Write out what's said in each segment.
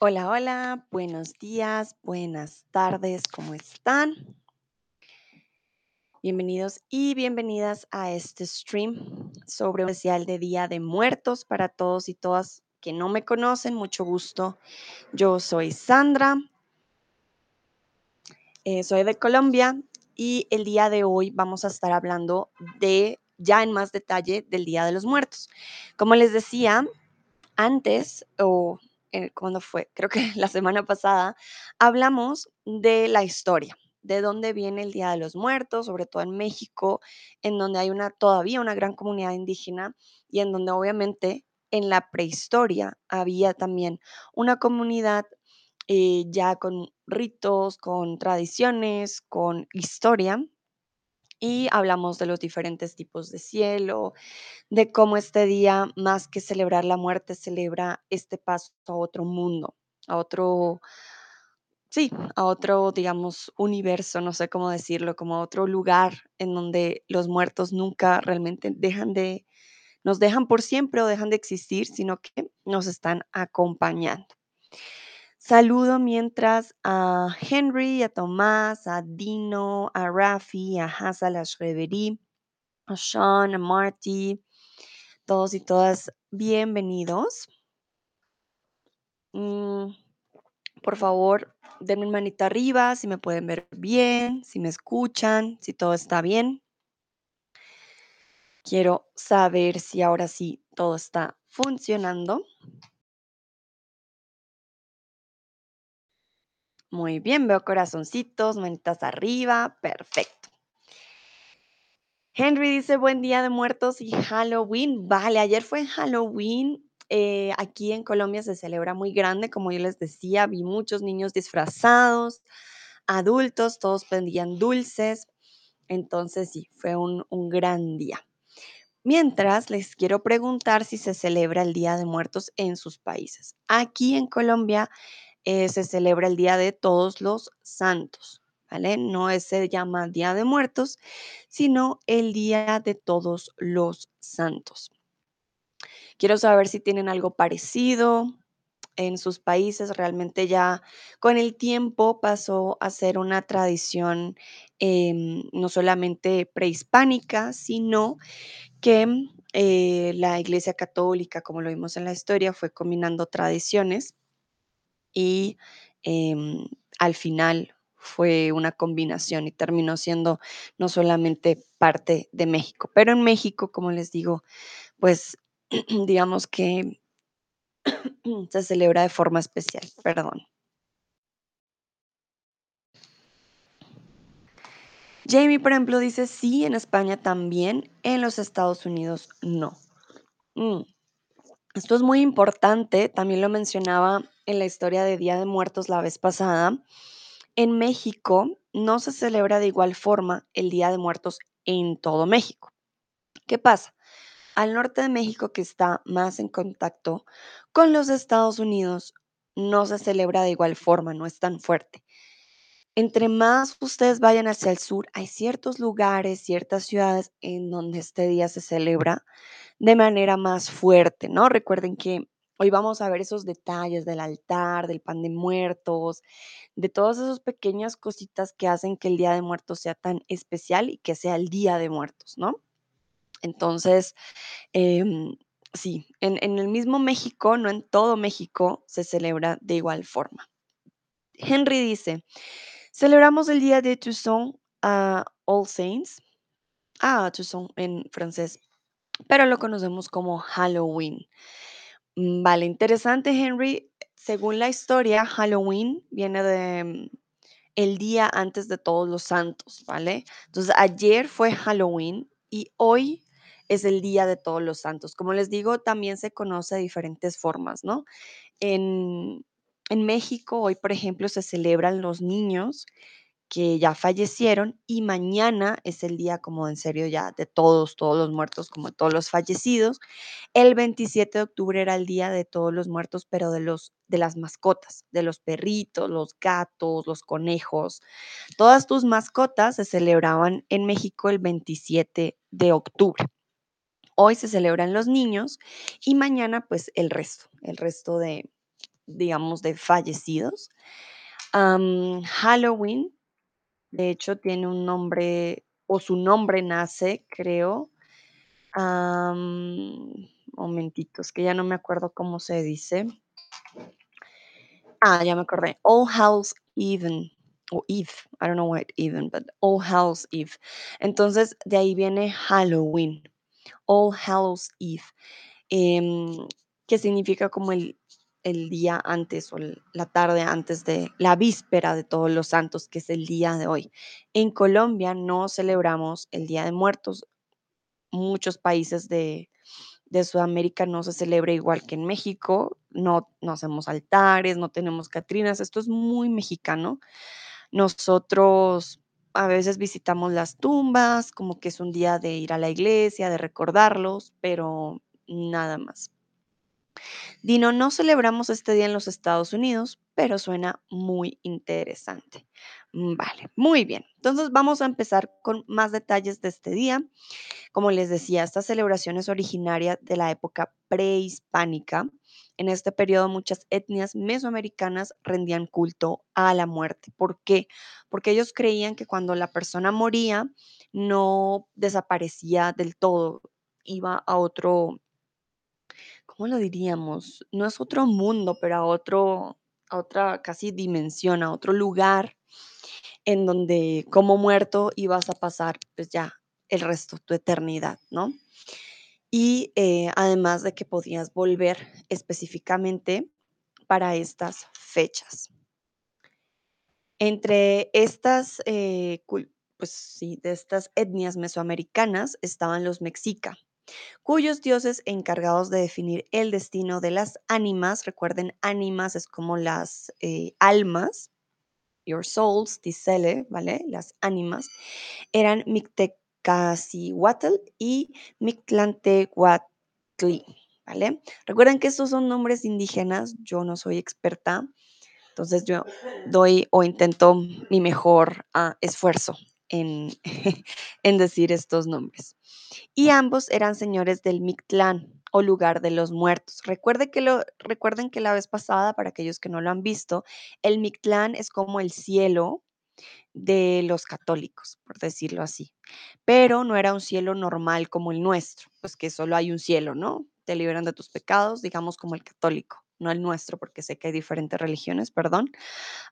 Hola, hola, buenos días, buenas tardes, ¿cómo están? Bienvenidos y bienvenidas a este stream sobre un especial de Día de Muertos para todos y todas que no me conocen, mucho gusto. Yo soy Sandra, eh, soy de Colombia y el día de hoy vamos a estar hablando de ya en más detalle del Día de los Muertos. Como les decía, antes o cuando fue, creo que la semana pasada, hablamos de la historia, de dónde viene el Día de los Muertos, sobre todo en México, en donde hay una todavía una gran comunidad indígena y en donde obviamente en la prehistoria había también una comunidad eh, ya con ritos, con tradiciones, con historia. Y hablamos de los diferentes tipos de cielo, de cómo este día, más que celebrar la muerte, celebra este paso a otro mundo, a otro, sí, a otro, digamos, universo, no sé cómo decirlo, como a otro lugar en donde los muertos nunca realmente dejan de, nos dejan por siempre o dejan de existir, sino que nos están acompañando. Saludo mientras a Henry, a Tomás, a Dino, a Rafi, a Hassel, a Shreverí, a Sean, a Marty, todos y todas bienvenidos. Mm, por favor, denme manita arriba si me pueden ver bien, si me escuchan, si todo está bien. Quiero saber si ahora sí todo está funcionando. Muy bien, veo corazoncitos, manitas arriba, perfecto. Henry dice buen día de muertos y Halloween. Vale, ayer fue Halloween. eh, aquí en Colombia se celebra muy grande, como yo les decía, vi muchos niños disfrazados, adultos, todos vendían dulces. Entonces sí, fue un, un gran día. Mientras, les quiero preguntar si se celebra el Día de Muertos en sus países. Aquí en Colombia eh, se celebra el Día de Todos los Santos, ¿vale? No se llama Día de Muertos, sino el Día de Todos los Santos. Quiero saber si tienen algo parecido en sus países. Realmente ya con el tiempo pasó a ser una tradición em, no solamente prehispánica, sino que eh, la Iglesia Católica, como lo vimos en la historia, fue combinando tradiciones y em, al final fue una combinación y terminó siendo no solamente parte de México, pero en México, como les digo, pues digamos que se celebra de forma especial, perdón. Jamie, por ejemplo, dice sí, en España también, en los Estados Unidos no. Mm, Esto es muy importante, también lo mencionaba en la historia de Día de Muertos la vez pasada. En México no se celebra de igual forma el Día de Muertos en todo México. ¿Qué pasa? Al norte de México, que está más en contacto con los Estados Unidos, no se celebra de igual forma, no es tan fuerte. Entre más ustedes vayan hacia el sur, hay ciertos lugares, ciertas ciudades en donde este día se celebra de manera más fuerte, ¿no? Recuerden que hoy vamos a ver esos detalles del altar, del pan de muertos, de todas esas pequeñas cositas que hacen que el Día de Muertos sea tan especial y que sea el Día de Muertos, ¿no? Entonces, em, sí, en, el mismo México, no en todo México, se celebra de igual forma. Henry dice, celebramos el día de Toussaint a All Saints, ah, Toussaint en francés, pero lo conocemos como Halloween. Mm, Vale, interesante, Henry. Según la historia, Halloween viene de mm, el día antes de todos los santos, ¿vale? Entonces, ayer fue Halloween y hoy es el día de todos los santos. Como les digo, también se conoce de diferentes formas, ¿no? En, en México, hoy, por ejemplo, se celebran los niños que ya fallecieron y mañana es el día como en serio ya de todos, todos los muertos, como todos los fallecidos. El 27 de octubre era el día de todos los muertos, pero de los de las mascotas, de los perritos, los gatos, los conejos. Todas tus mascotas se celebraban en México el 27 de octubre. Hoy se celebran los niños y mañana pues el resto, el resto de, digamos, de fallecidos. Halloween, de hecho, tiene un nombre, o su nombre nace, creo. Am, momentito, es que ya no me acuerdo cómo se dice. Ah, ya me acordé. All Hallows Even o Eve, I don't know what even, but All Hallows Eve. Entonces, de ahí viene Halloween, All Hallows Eve, em, que significa como el, el día antes o la tarde antes de la víspera de Todos los Santos, que es el día de hoy. En Colombia no celebramos el Día de Muertos. Muchos países de, de Sudamérica no se celebra igual que en México. No, no hacemos altares, no tenemos catrinas. Esto es muy mexicano. Nosotros a veces visitamos las tumbas, como que es un día de ir a la iglesia, de recordarlos, pero nada más. Dino, no celebramos este día en los Estados Unidos, pero suena muy interesante. Mm, Vale, muy bien. Entonces vamos a empezar con más detalles de este día. Como les decía, esta celebración es originaria de la época prehispánica. En este periodo muchas etnias mesoamericanas rendían culto a la muerte. ¿Por qué? Porque ellos creían que cuando la persona moría no desaparecía del todo, iba a otro, ¿cómo lo diríamos? No es otro mundo, pero a otro, a otra casi dimensión, a otro lugar en donde como muerto ibas a pasar pues ya el resto de tu eternidad, ¿no? Y eh, además de que podías volver específicamente para estas fechas. Entre estas, eh, pues sí, de estas etnias mesoamericanas estaban los mexica, cuyos dioses encargados de definir el destino de las ánimas, recuerden, ánimas es como las eh, almas, your souls, Tisele, ¿vale? Las ánimas, eran Mictecacihuatl y Mictlantecuhtli, ¿vale? Recuerden que estos son nombres indígenas, yo no soy experta, entonces yo doy o intento mi mejor ah, esfuerzo en, en decir estos nombres. Y ambos eran señores del Mictlán o lugar de los muertos. Recuerde que lo, recuerden que la vez pasada, para aquellos que no lo han visto, el Mictlán es como el cielo de los católicos, por decirlo así. Pero no era un cielo normal como el nuestro, pues que solo hay un cielo, ¿no? Te liberan de tus pecados, digamos como el católico, no el nuestro, porque sé que hay diferentes religiones, perdón.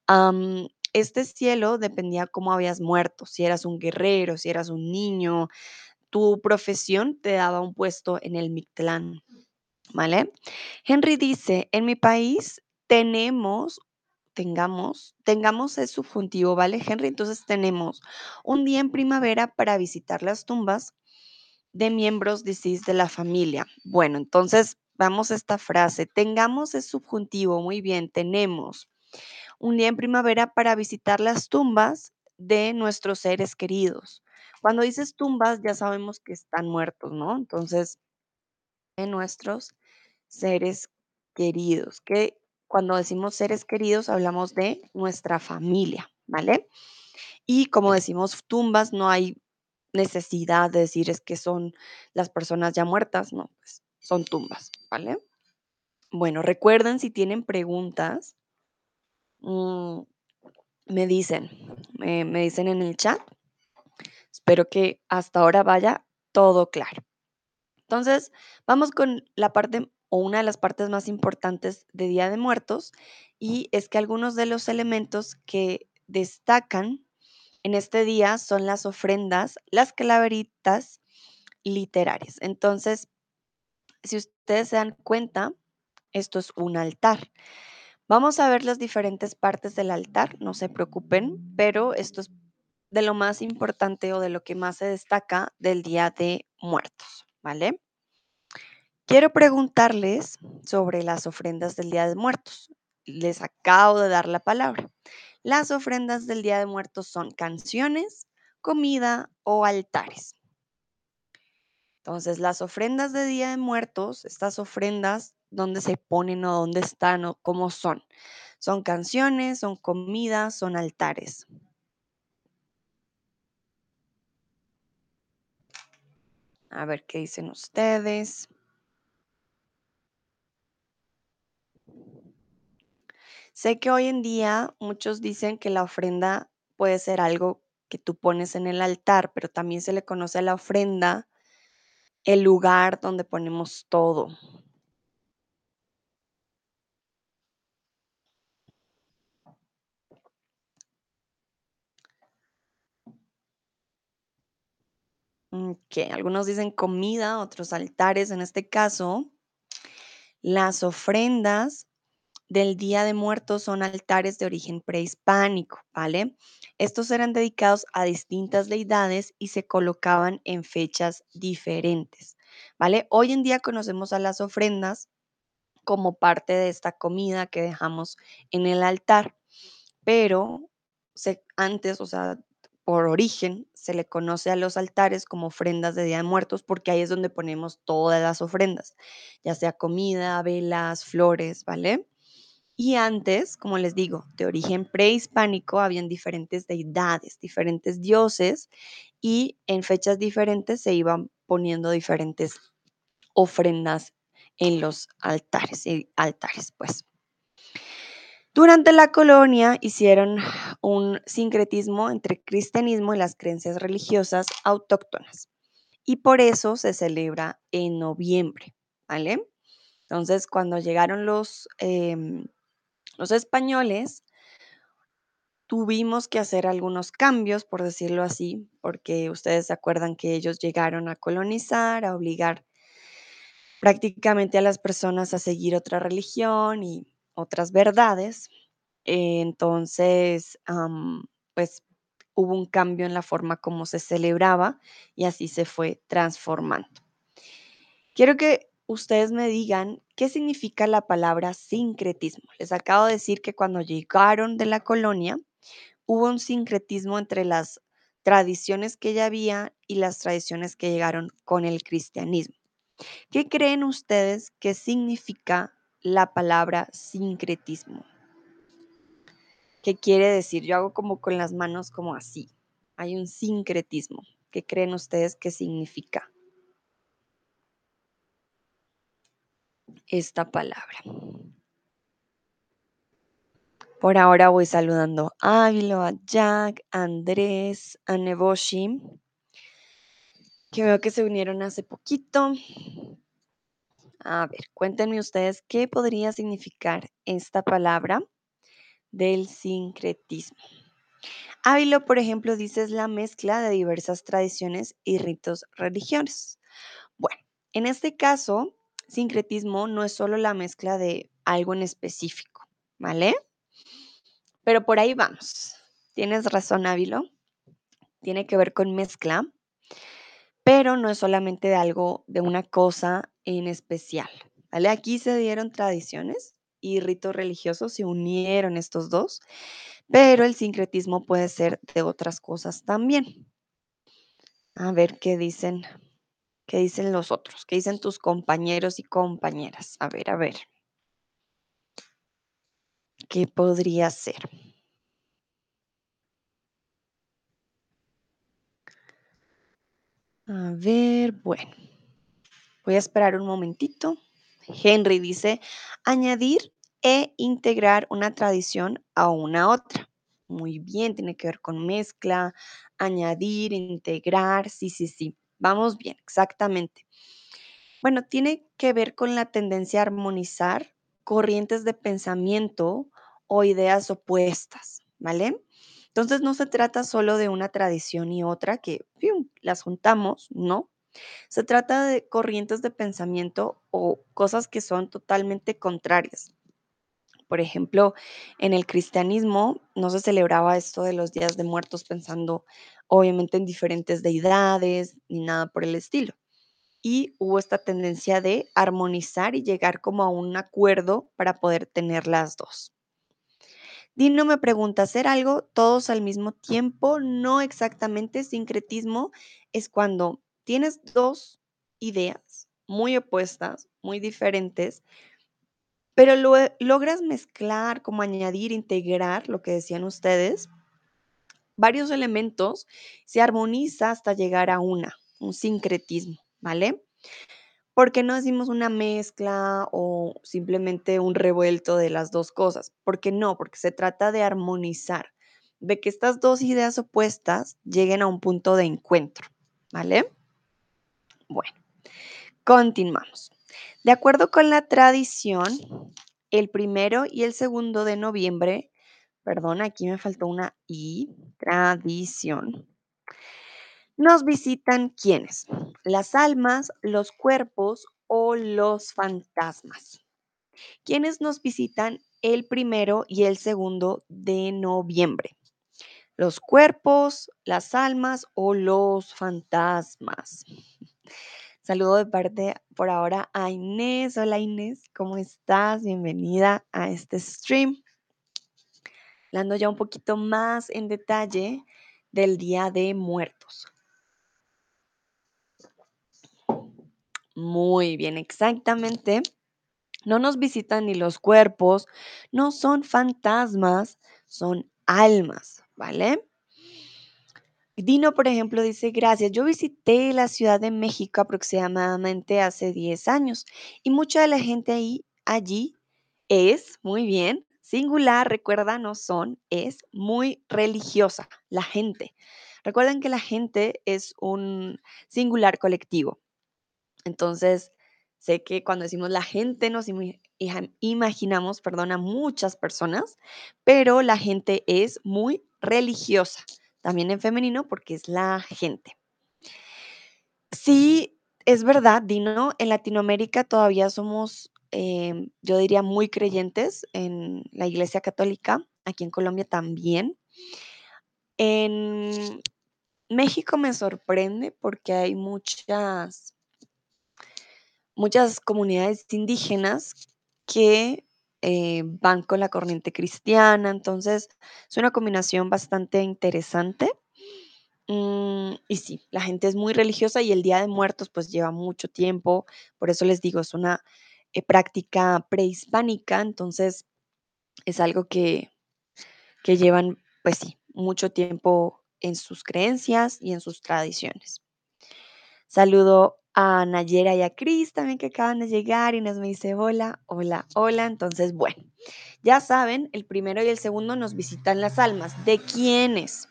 Am, este cielo dependía cómo habías muerto, si eras un guerrero, si eras un niño, tu profesión te daba un puesto en el Mictlán, ¿vale? Henry dice, en mi país tenemos tengamos, tengamos es subjuntivo, ¿vale, Henry? Entonces tenemos un día en primavera para visitar las tumbas de miembros deceased de la familia. Bueno, entonces vamos a esta frase. Tengamos es subjuntivo, muy bien, tenemos un día en primavera para visitar las tumbas de nuestros seres queridos. Cuando dices tumbas, ya sabemos que están muertos, ¿no? Entonces, de nuestros seres queridos, que cuando decimos seres queridos hablamos de nuestra familia, ¿vale? Y como decimos tumbas, no hay necesidad de decir es que son las personas ya muertas, no, pues son tumbas, ¿vale? Bueno, recuerden si tienen preguntas, mm, me dicen, me, dicen en el chat. Espero que hasta ahora vaya todo claro. Entonces, vamos con la parte o una de las partes más importantes de Día de Muertos y es que algunos de los elementos que destacan en este día son las ofrendas, las calaveritas literarias. Entonces, si ustedes se dan cuenta, esto es un altar. Vamos a ver las diferentes partes del altar, no se preocupen, pero esto es de lo más importante o de lo que más se destaca del Día de Muertos, ¿vale? Quiero preguntarles sobre las ofrendas del Día de Muertos. Les acabo de dar la palabra. Las ofrendas del Día de Muertos son canciones, comida o altares. Entonces, las ofrendas de Día de Muertos, estas ofrendas, ¿dónde se ponen o dónde están o cómo son? Son canciones, son comidas, son altares. A ver qué dicen ustedes. Sé que hoy en día muchos dicen que la ofrenda puede ser algo que tú pones en el altar, pero también se le conoce a la ofrenda el lugar donde ponemos todo. Que algunos dicen comida, otros altares. En este caso, las ofrendas del Día de Muertos son altares de origen prehispánico, ¿vale? Estos eran dedicados a distintas deidades y se colocaban en fechas diferentes, ¿vale? Hoy en día conocemos a las ofrendas como parte de esta comida que dejamos en el altar, pero se, antes, o sea, por origen, se le conoce a los altares como ofrendas de Día de Muertos porque ahí es donde ponemos todas las ofrendas, ya sea comida, velas, flores, ¿vale? Y antes, como les digo, de origen prehispánico, habían diferentes deidades, diferentes dioses y en fechas diferentes se iban poniendo diferentes ofrendas en los altares, y altares, pues. Durante la colonia hicieron un sincretismo entre cristianismo y las creencias religiosas autóctonas y por eso se celebra en noviembre, ¿vale? Entonces, cuando llegaron los, em, los españoles, tuvimos que hacer algunos cambios, por decirlo así, porque ustedes se acuerdan que ellos llegaron a colonizar, a obligar prácticamente a las personas a seguir otra religión y otras verdades. Entonces, pues hubo un cambio en la forma como se celebraba y así se fue transformando. Quiero que ustedes me digan qué significa la palabra sincretismo. Les acabo de decir que cuando llegaron de la colonia hubo un sincretismo entre las tradiciones que ya había y las tradiciones que llegaron con el cristianismo. ¿Qué creen ustedes que significa la palabra sincretismo? ¿Qué quiere decir? Yo hago como con las manos como así. Hay un sincretismo. ¿Qué creen ustedes que significa esta palabra? Por ahora voy saludando a Ávilo, a Jack, a Andrés, a Neboshi, que veo que se unieron hace poquito. A ver, cuéntenme ustedes qué podría significar esta palabra del sincretismo. Ávilo, por ejemplo, dice es la mezcla de diversas tradiciones y ritos religiosos. Bueno, en este caso, sincretismo no es solo la mezcla de algo en específico, ¿vale? Pero por ahí vamos. Tienes razón, Ávilo. Tiene que ver con mezcla, pero no es solamente de algo, de una cosa en especial, ¿vale? Aquí se dieron tradiciones y ritos religiosos, se unieron estos dos, pero el sincretismo puede ser de otras cosas también. A ver qué dicen, qué dicen los otros, qué dicen tus compañeros y compañeras. A ver, a ver. ¿Qué podría ser? A ver, bueno. Voy a esperar un momentito. Henry dice, añadir e integrar una tradición a una otra. Muy bien, tiene que ver con mezcla, añadir, integrar, sí, sí, sí. Vamos bien, exactamente. Bueno, tiene que ver con la tendencia a armonizar corrientes de pensamiento o ideas opuestas, ¿vale? Entonces no se trata solo de una tradición y otra que las juntamos, no. Se trata de corrientes de pensamiento o cosas que son totalmente contrarias. Por ejemplo, en el cristianismo no se celebraba esto de los días de muertos pensando obviamente en diferentes deidades ni nada por el estilo. Y hubo esta tendencia de armonizar y llegar como a un acuerdo para poder tener las dos. Dino me pregunta, ¿hacer algo todos al mismo tiempo? No exactamente. Sincretismo es cuando tienes dos ideas muy opuestas, muy diferentes, pero lo, logras mezclar, como añadir, integrar lo que decían ustedes, varios elementos, se armoniza hasta llegar a una, un sincretismo, ¿vale? ¿Por qué no decimos una mezcla o simplemente un revuelto de las 2 cosas? ¿Por qué no? Porque se trata de armonizar, de que estas 2 ideas opuestas lleguen a un punto de encuentro, ¿vale? Bueno, continuamos. De acuerdo con la tradición, el primero y el segundo de noviembre, perdón, aquí me faltó una I, tradición. Nos visitan quiénes? Las almas, los cuerpos o los fantasmas. ¿Quiénes nos visitan el primero y el segundo de noviembre? Los cuerpos, las almas o los fantasmas. Saludo de parte por ahora a Inés. Hola Inés, ¿cómo estás? Bienvenida a este stream. Hablando ya un poquito más en detalle del Día de Muertos. Muy bien, exactamente. No nos visitan ni los cuerpos, no son fantasmas, son almas, ¿vale? Dino, por ejemplo, dice, gracias, yo visité la Ciudad de México aproximadamente hace 10 años y mucha de la gente ahí, allí es, muy bien, singular, recuerda, no son, es muy religiosa, la gente. Recuerden que la gente es un singular colectivo. Entonces, sé que cuando decimos la gente nos imaginamos, perdón, a muchas personas, pero la gente es muy religiosa, también en femenino porque es la gente. Sí, es verdad, Dino, en Latinoamérica todavía somos, em, yo diría, muy creyentes en la Iglesia Católica, aquí en Colombia también. En México me sorprende porque hay muchas muchas comunidades indígenas que eh, van con la corriente cristiana, entonces es una combinación bastante interesante. Mm, y sí, la gente es muy religiosa y el Día de Muertos pues lleva mucho tiempo, por eso les digo, es una eh, práctica prehispánica, entonces es algo que, que llevan pues sí, mucho tiempo en sus creencias y en sus tradiciones. Saludo a Nayera y a Cris también que acaban de llegar y nos me dice hola, hola, hola. Entonces, bueno, ya saben, el primero y el segundo nos visitan las almas. ¿De quiénes?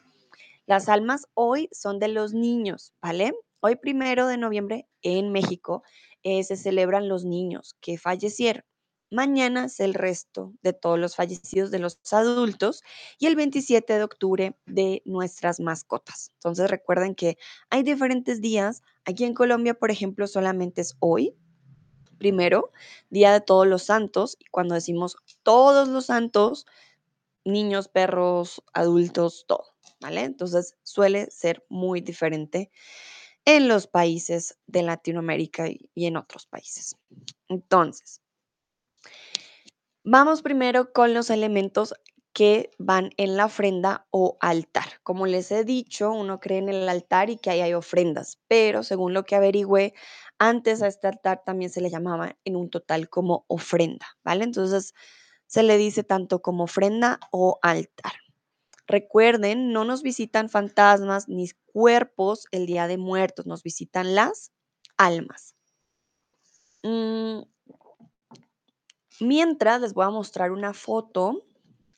Las almas hoy son de los niños, ¿vale? Hoy primero de noviembre en México eh, se celebran los niños que fallecieron. Mañana es el resto de todos los fallecidos de los adultos y el 27 de octubre de nuestras mascotas. Entonces recuerden que hay diferentes días. Aquí en Colombia, por ejemplo, solamente es hoy, primero, Día de Todos los Santos. Y cuando decimos todos los santos, niños, perros, adultos, todo, ¿vale? Entonces suele ser muy diferente en los países de Latinoamérica y, y en otros países. Entonces, vamos primero con los elementos que van en la ofrenda o altar. Como les he dicho, uno cree en el altar y que ahí hay ofrendas, pero según lo que averigüé, antes a este altar también se le llamaba en un total como ofrenda, ¿vale? Entonces se le dice tanto como ofrenda o altar. Recuerden, no nos visitan fantasmas ni cuerpos el día de muertos, nos visitan las almas. Mm, mientras les voy a mostrar una foto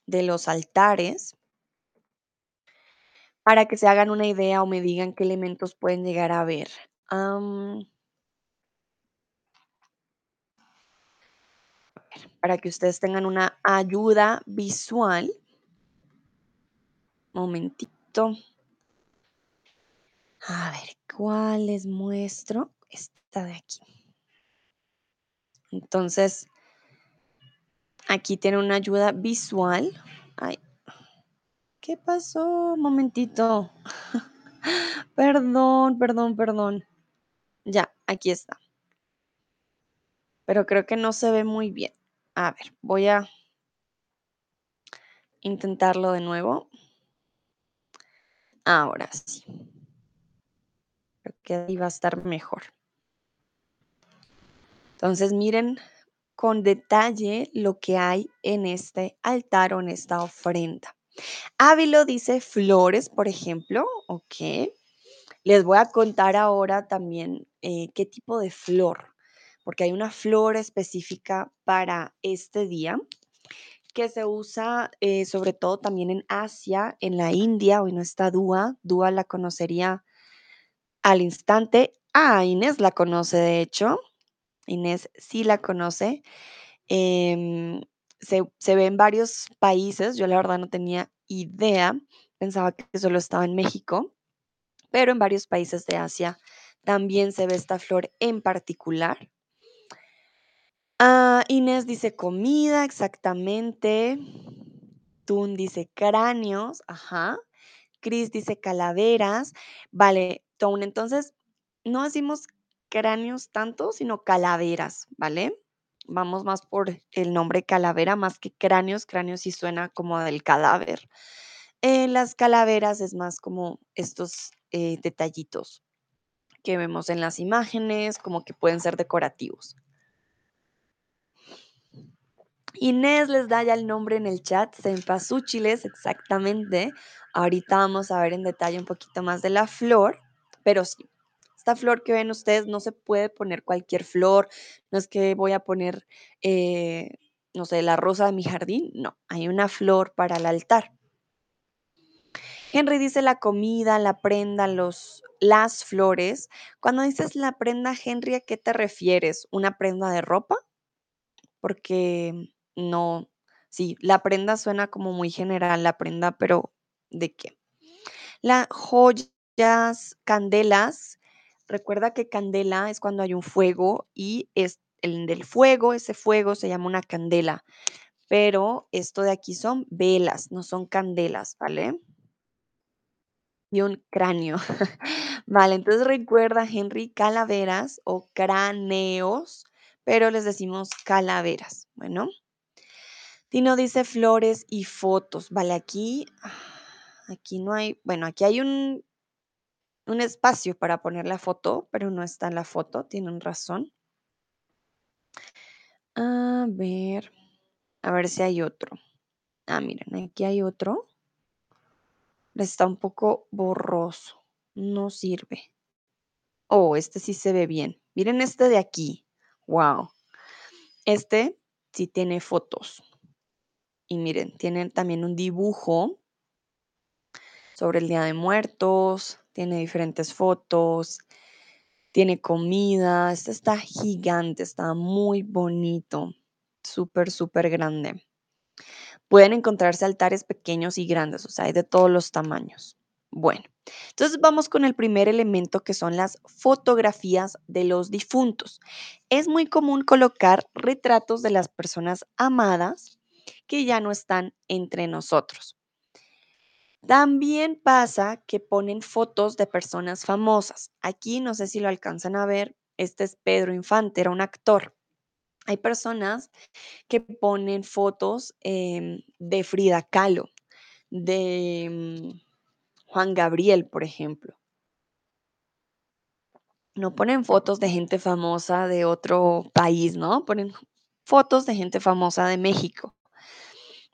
de los altares para que se hagan una idea o me digan qué elementos pueden llegar a ver. Para que ustedes tengan una ayuda visual. Momentito. A ver, ¿cuál les muestro? Esta de aquí. Entonces, aquí tiene una ayuda visual. Ay, ¿qué pasó? Momentito. Perdón, perdón, perdón. Ya, aquí está. Pero creo que no se ve muy bien. A ver, voy a intentarlo de nuevo. Ahora sí. Creo que ahí va a estar mejor. Entonces, miren con detalle lo que hay en este altar o en esta ofrenda. Ávilo dice flores, por ejemplo, ok. Les voy a contar ahora también eh, qué tipo de flor. porque hay una flor específica para este día que se usa eh, sobre todo también en Asia, en la India. Hoy no está Dúa. Dúa la conocería al instante. Ah, Inés la conoce, de hecho. Inés sí la conoce. Em, se, se ve en varios países. Yo la verdad no tenía idea. Pensaba que solo estaba en México, pero en varios países de Asia también se ve esta flor en particular. Ah, Inés dice comida, exactamente. Tun dice cráneos, ajá. Chris dice calaveras. Vale, Tone, entonces no decimos cráneos tanto, sino calaveras, ¿vale? Vamos más por el nombre calavera más que cráneos. Cráneos sí suena como del cadáver. Eh, las calaveras es más como estos eh, detallitos que vemos en las imágenes, como que pueden ser decorativos. Inés les da ya el nombre en el chat, cempasúchiles, exactamente. Ahorita vamos a ver en detalle un poquito más de la flor, pero sí, esta flor que ven ustedes no se puede poner cualquier flor, no es que voy a poner, eh, no sé, la rosa de mi jardín, no, hay una flor para el altar. Henry dice la comida, la prenda, los, las flores. Cuando dices la prenda, Henry, ¿a qué te refieres? ¿Una prenda de ropa? Porque no, sí, la prenda suena como muy general, la prenda, pero ¿de qué? Las joyas, candelas. Recuerda que candela es cuando hay un fuego y es el del fuego, ese fuego se llama una candela. Pero esto de aquí son velas, no son candelas, ¿vale? Y un cráneo. Vale, entonces recuerda, Henry, calaveras o cráneos, pero les decimos calaveras. Bueno. Tino dice flores y fotos. Vale, aquí, aquí no hay, bueno, aquí hay un, un espacio para poner la foto, pero no está en la foto, tienen razón. A ver, a ver si hay otro. Ah, miren, aquí hay otro. Está un poco borroso, no sirve. Oh, este sí se ve bien. Miren este de aquí. Wow. Este sí tiene fotos. Y miren, tienen también un dibujo sobre el Día de Muertos, tiene diferentes fotos, tiene comida, este está gigante, está muy bonito, súper, súper grande. Pueden encontrarse altares pequeños y grandes, o sea, hay de todos los tamaños. Bueno, entonces vamos con el primer elemento que son las fotografías de los difuntos. Es muy común colocar retratos de las personas amadas que ya no están entre nosotros. También pasa que ponen fotos de personas famosas. Aquí no sé si lo alcanzan a ver, este es Pedro Infante, era un actor. Hay personas que ponen fotos em, de Frida Kahlo, de mm, Juan Gabriel, por ejemplo. No ponen fotos de gente famosa de otro país, ¿no? Ponen fotos de gente famosa de México.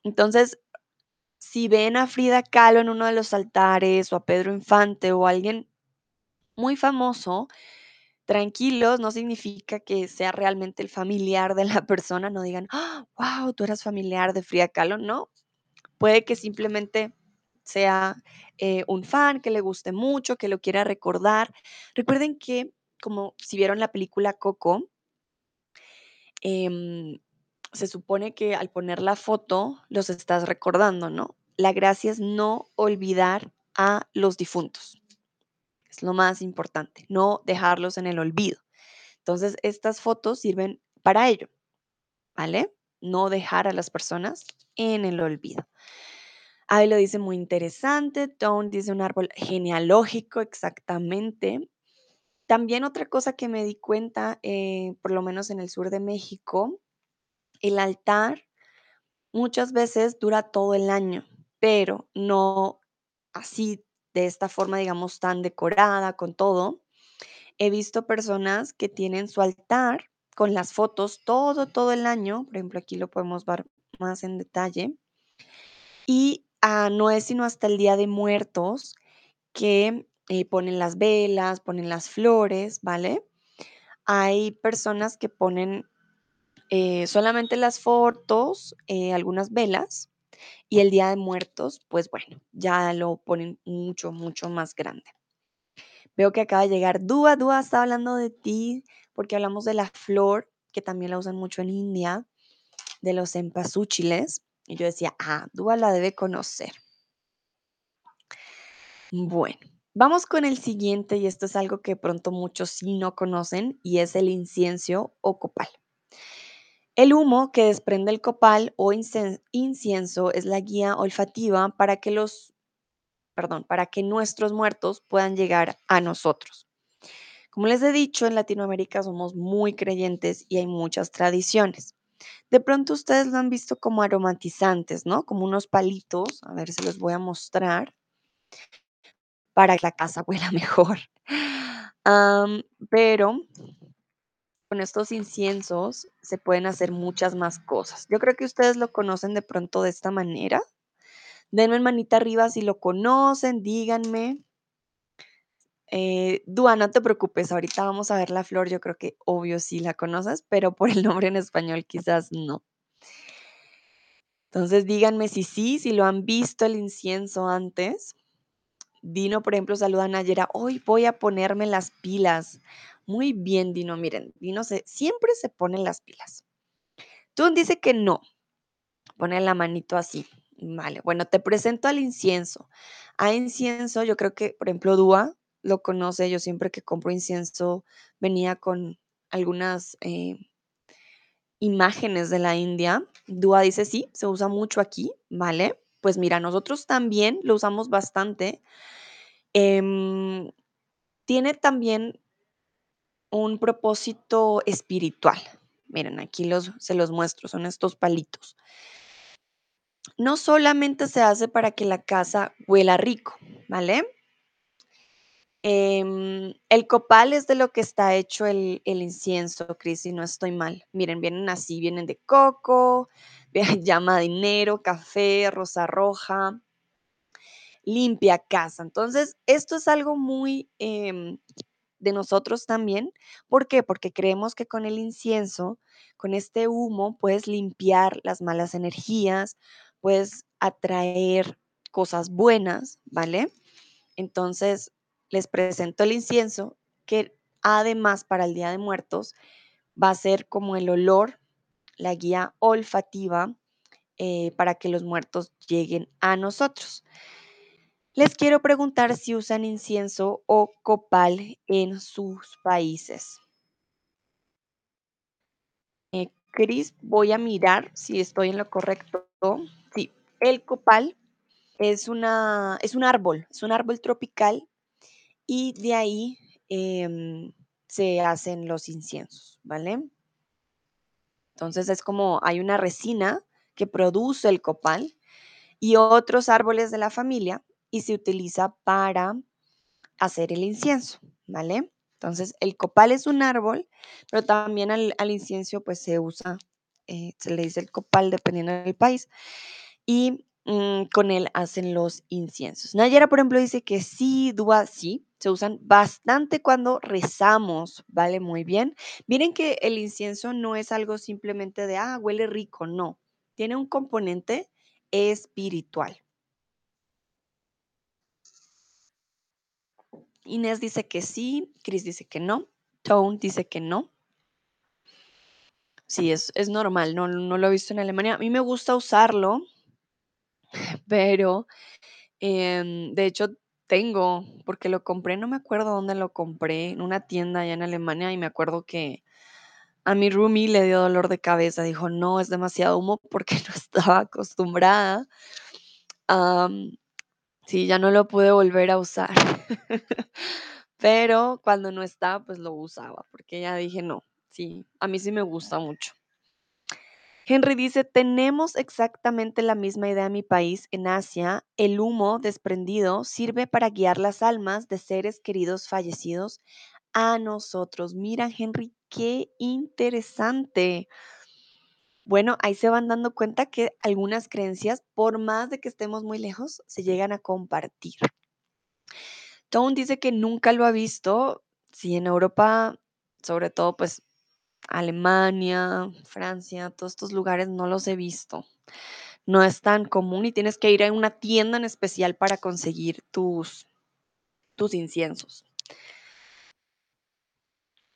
Entonces, si ven a Frida Kahlo en uno de los altares o a Pedro Infante o a alguien muy famoso, tranquilos, no significa que sea realmente el familiar de la persona, no digan, wow, tú eras familiar de Frida Kahlo, no. Puede que simplemente sea eh, un fan que le guste mucho, que lo quiera recordar. Recuerden que, como si vieron la película Coco, em, se supone que al poner la foto los estás recordando, ¿no? La gracia es no olvidar a los difuntos. Es lo más importante, no dejarlos en el olvido. Entonces, estas fotos sirven para ello, ¿vale? No dejar a las personas en el olvido. Ahí lo dice muy interesante. Tone dice un árbol genealógico, exactamente. También otra cosa que me di cuenta, eh, por lo menos en el sur de México, el altar muchas veces dura todo el año, pero no así de esta forma, digamos, tan decorada con todo. He visto personas que tienen su altar con las fotos todo, todo el año. Por ejemplo, aquí lo podemos ver más en detalle. Y ah, no es sino hasta el Día de Muertos que eh, ponen las velas, ponen las flores, ¿vale? hay personas que ponen eh, solamente las fotos, eh, algunas velas, y el Día de Muertos, pues bueno, ya lo ponen mucho, mucho más grande. Veo que acaba de llegar Dúa. Dúa está hablando de ti porque hablamos de la flor, que también la usan mucho en India, de los cempasúchiles. Y yo decía, ah, Dúa la debe conocer. Bueno, vamos con el siguiente y esto es algo que pronto muchos sí no conocen y es el incienso o copal. El humo que desprende el copal o incienso es la guía olfativa para que los, perdón, para que nuestros muertos puedan llegar a nosotros. Como les he dicho, en Latinoamérica somos muy creyentes y hay muchas tradiciones. De pronto ustedes lo han visto como aromatizantes, ¿no? Como unos palitos. A ver, se los voy a mostrar para que la casa huela mejor. pero con estos inciensos se pueden hacer muchas más cosas. Yo creo que ustedes lo conocen de pronto de esta manera. Denme manita arriba si lo conocen, díganme. Eh, Dua, no te preocupes, ahorita vamos a ver la flor, yo creo que obvio sí la conoces, pero por el nombre en español quizás no. Entonces díganme si sí, si lo han visto el incienso antes. Dino, por ejemplo, saluda a Nayera. Hoy voy a ponerme las pilas. Muy bien, Dino. Miren, Dino se, siempre se ponen las pilas. Tú dice que no. Pone la manito así. Vale, bueno, te presento al incienso. A incienso, yo creo que, por ejemplo, Dúa lo conoce. Yo siempre que compro incienso venía con algunas eh, imágenes de la India. Dúa dice sí, se usa mucho aquí, ¿vale? Pues mira, nosotros también lo usamos bastante. Em, tiene también un propósito espiritual. Miren, aquí los, se los muestro, son estos palitos. No solamente se hace para que la casa huela rico, ¿vale? Em, el copal es de lo que está hecho el, el incienso, Cris, si no estoy mal. Miren, vienen así, vienen de coco, llama dinero, café, rosa roja, limpia casa. Entonces, esto es algo muy em, de nosotros también. ¿Por qué? Porque creemos que con el incienso, con este humo, puedes limpiar las malas energías, puedes atraer cosas buenas, ¿vale? Entonces, les presento el incienso, que además para el Día de Muertos va a ser como el olor, la guía olfativa eh, para que los muertos lleguen a nosotros. Les quiero preguntar si usan incienso o copal en sus países. Eh, Cris, voy a mirar si estoy en lo correcto. Sí, el copal es, una, es un árbol, es un árbol tropical y de ahí em, se hacen los inciensos, ¿vale? Entonces es como hay una resina que produce el copal y otros árboles de la familia y se utiliza para hacer el incienso, ¿vale? Entonces, el copal es un árbol, pero también al, incienso pues se usa, eh, se le dice el copal dependiendo del país, y mm, con él hacen los inciensos. Nayera, por ejemplo, dice que sí, dúa, sí, se usan bastante cuando rezamos, ¿vale? Muy bien. Miren que el incienso no es algo simplemente de, ah, huele rico, no, tiene un componente espiritual. Inés dice que sí, Chris dice que no, Tone dice que no. Sí, es, es normal, no, no lo he visto en Alemania. A mí me gusta usarlo, pero em, de hecho tengo, porque lo compré, no me acuerdo dónde lo compré, en una tienda allá en Alemania y me acuerdo que a mi roomie le dio dolor de cabeza, dijo, no, es demasiado humo porque no estaba acostumbrada. Sí, ya no lo pude volver a usar. Pero cuando no estaba, pues lo usaba, porque ya dije, no, sí, a mí sí me gusta mucho. Henry dice, tenemos exactamente la misma idea en mi país, en Asia. El humo desprendido sirve para guiar las almas de seres queridos fallecidos a nosotros. Mira, Henry, qué interesante. Bueno, ahí se van dando cuenta que algunas creencias, por más de que estemos muy lejos, se llegan a compartir. Tone dice que nunca lo ha visto. Sí, en Europa sobre todo pues Alemania, Francia, todos estos lugares no los he visto. No es tan común y tienes que ir a una tienda en especial para conseguir tus, tus inciensos.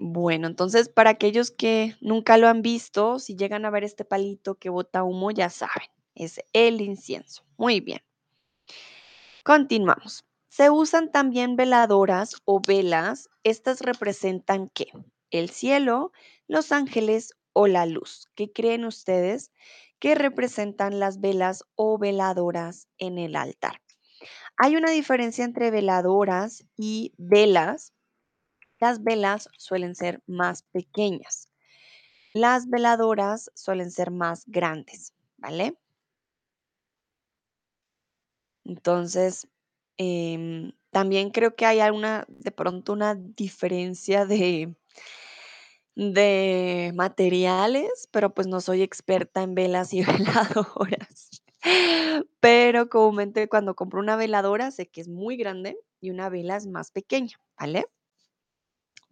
Bueno, entonces para aquellos que nunca lo han visto, si llegan a ver este palito que bota humo, ya saben, es el incienso. Muy bien. Continuamos. Se usan también veladoras o velas. Estas representan qué? El cielo, los ángeles o la luz. ¿Qué creen ustedes que representan las velas o veladoras en el altar? Hay una diferencia entre veladoras y velas. Las velas suelen ser más pequeñas. Las veladoras suelen ser más grandes, ¿vale? Entonces, em, también creo que hay alguna, de pronto una diferencia de, de materiales, pero pues no soy experta en velas y veladoras. Pero comúnmente cuando compro una veladora sé que es muy grande y una vela es más pequeña, ¿vale?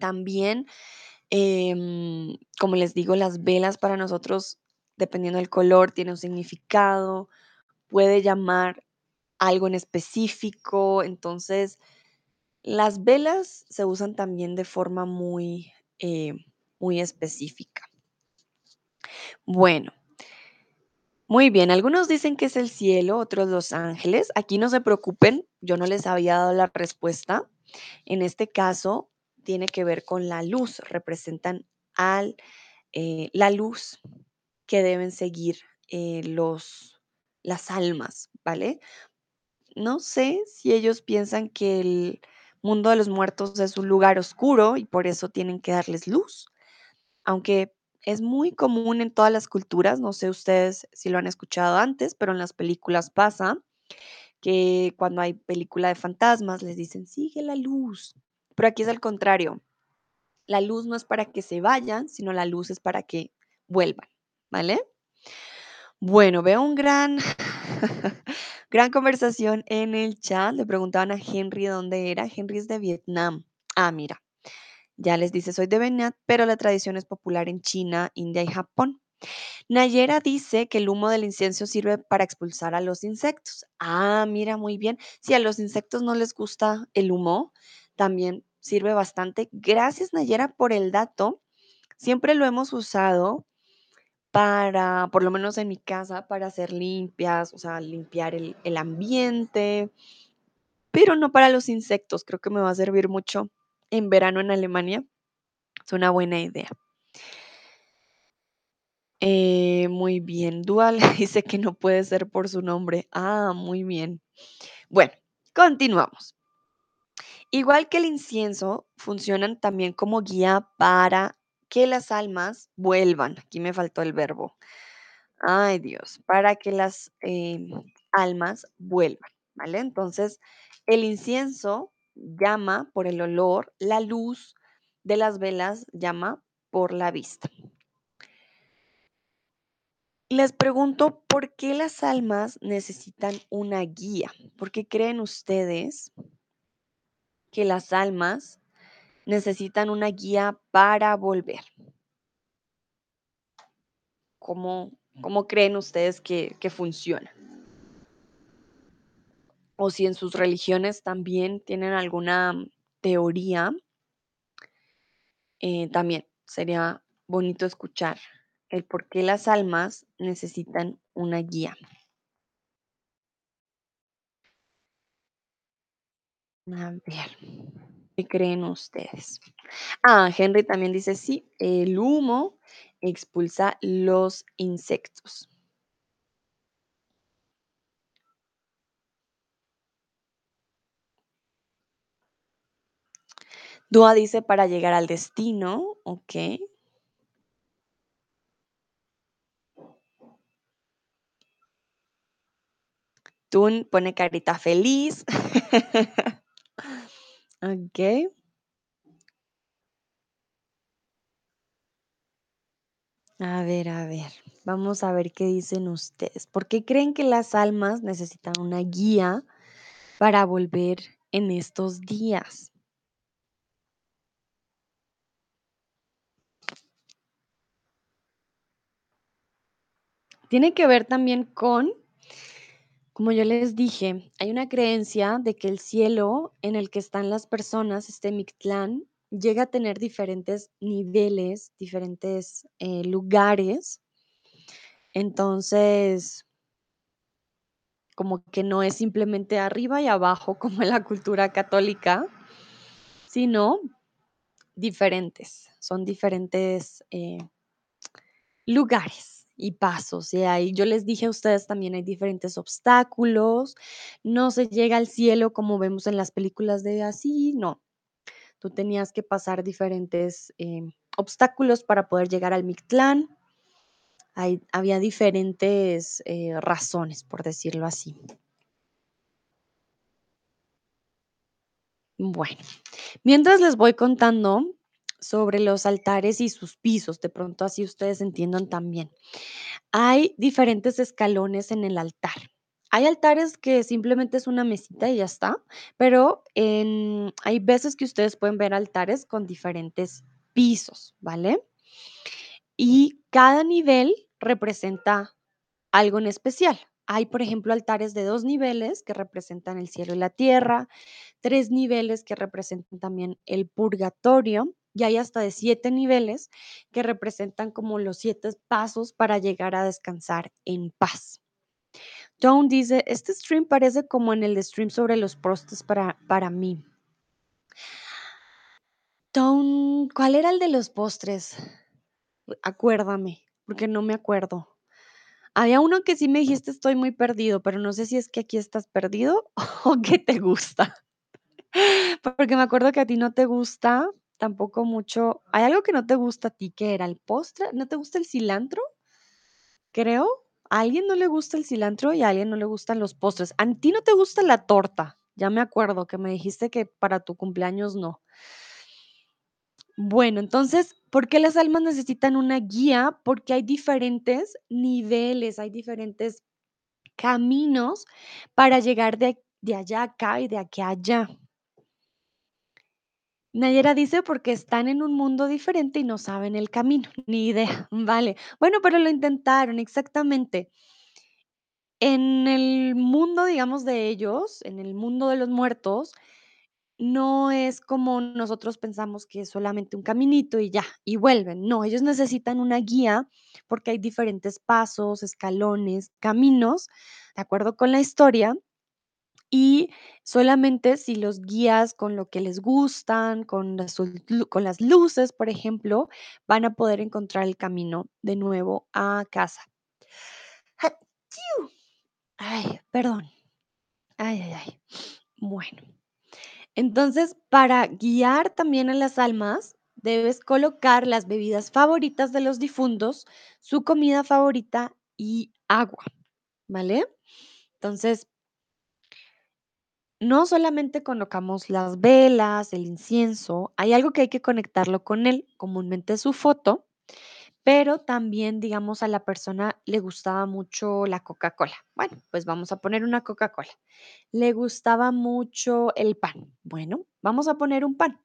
También, em, como les digo, las velas para nosotros, dependiendo del color, tiene un significado, puede llamar algo en específico. Entonces, las velas se usan también de forma muy, eh, muy específica. Bueno, muy bien. Algunos dicen que es el cielo, otros los ángeles. Aquí no se preocupen, yo no les había dado la respuesta. En este caso, tiene que ver con la luz. Representan al, eh, la luz que deben seguir eh, los, las almas, ¿vale? No sé si ellos piensan que el mundo de los muertos es un lugar oscuro y por eso tienen que darles luz, aunque es muy común en todas las culturas, no sé ustedes si lo han escuchado antes, pero en las películas pasa que cuando hay película de fantasmas les dicen, sigue la luz, pero aquí es al contrario, la luz no es para que se vayan, sino la luz es para que vuelvan, ¿vale? Bueno, veo un gran, gran conversación en el chat. Le preguntaban a Henry dónde era. Henry es de Vietnam. Ah, mira, ya les dice, soy de Vietnam, pero la tradición es popular en China, India y Japón. Nayera dice que el humo del incienso sirve para expulsar a los insectos. Ah, mira, muy bien. Si a los insectos no les gusta el humo, también sirve bastante. Gracias, Nayera, por el dato. Siempre lo hemos usado para, por lo menos en mi casa, para hacer limpias, o sea, limpiar el, ambiente, pero no para los insectos. Creo que me va a servir mucho en verano en Alemania. Es una buena idea. Eh, muy bien. Dual dice que no puede ser por su nombre. Ah, muy bien. Bueno, continuamos. Igual que el incienso, funcionan también como guía para que las almas vuelvan. Aquí me faltó el verbo. Ay, Dios, para que las em, almas vuelvan, ¿vale? Entonces, el incienso llama por el olor, la luz de las velas llama por la vista. Les pregunto, ¿por qué las almas necesitan una guía? ¿Por qué creen ustedes que las almas necesitan una guía para volver? ¿Cómo, cómo creen ustedes que, que funciona? O si en sus religiones también tienen alguna teoría, eh, también sería bonito escuchar el por qué las almas necesitan una guía. A ver, ¿qué creen ustedes? Ah, Henry también dice, sí, el humo expulsa los insectos. Dua dice para llegar al destino, ok. Tun pone carita feliz. Okey. A ver, a ver, vamos a ver qué dicen ustedes. ¿Por qué creen que las almas necesitan una guía para volver en estos días? Tiene que ver también con como yo les dije, hay una creencia de que el cielo en el que están las personas, este Mictlán, llega a tener diferentes niveles, diferentes, eh, lugares. Entonces como que no es simplemente arriba y abajo como en la cultura católica, sino diferentes, son diferentes, eh lugares y pasos. Y ahí yo les dije a ustedes también hay diferentes obstáculos, no se llega al cielo como vemos en las películas de así, no. Tú tenías que pasar diferentes, em, obstáculos para poder llegar al Mictlán. Hay había diferentes, eh, razones, por decirlo así. Bueno, mientras les voy contando sobre los altares y sus pisos, de pronto así ustedes entiendan también. Hay diferentes escalones en el altar. Hay altares que simplemente es una mesita y ya está, pero hay veces que ustedes pueden ver altares con diferentes pisos, ¿vale? Y cada nivel representa algo en especial. Hay, por ejemplo, altares de 2 niveles que representan el cielo y la tierra, 3 niveles que representan también el purgatorio, y hay hasta de 7 niveles que representan como los 7 pasos para llegar a descansar en paz. Dawn dice: "Este stream parece como en el stream sobre los postres para para mí". Dawn, ¿cuál era el de los postres? Acuérdame, porque no me acuerdo. Había uno que sí me dijiste: "Estoy muy perdido", pero no sé si es que aquí estás perdido o que te gusta. Porque me acuerdo que a ti no te gusta tampoco mucho ¿hay algo que no te gusta a ti? ¿Qué era? ¿El postre? ¿No te gusta el cilantro? Creo. A alguien no le gusta el cilantro y a alguien no le gustan los postres. A ti no te gusta la torta, ya me acuerdo que me dijiste que para tu cumpleaños no. Bueno, entonces, ¿por qué las almas necesitan una guía? Porque hay diferentes niveles, hay diferentes caminos para llegar de de allá acá y de aquí allá. Nayera dice: "Porque están en un mundo diferente y no saben el camino". Ni idea. Vale. Bueno, pero lo intentaron, exactamente. En el mundo, digamos, de ellos, en el mundo de los muertos, no es como nosotros pensamos que es solamente un caminito y ya, y vuelven. No, ellos necesitan una guía porque hay diferentes pasos, escalones, caminos, de acuerdo con la historia, y solamente si los guías con lo que les gustan, con las con las luces, por ejemplo, van a poder encontrar el camino de nuevo a casa. Ay, perdón. Ay, ay, ay. Bueno, entonces, para guiar también a las almas, debes colocar las bebidas favoritas de los difuntos, su comida favorita y agua, ¿vale? Entonces no solamente colocamos las velas, el incienso, hay algo que hay que conectarlo con él, comúnmente su foto, pero también, digamos, a la persona le gustaba mucho la Coca-Cola. Bueno, pues vamos a poner una Coca-Cola. Le gustaba mucho el pan. Bueno, vamos a poner un pan.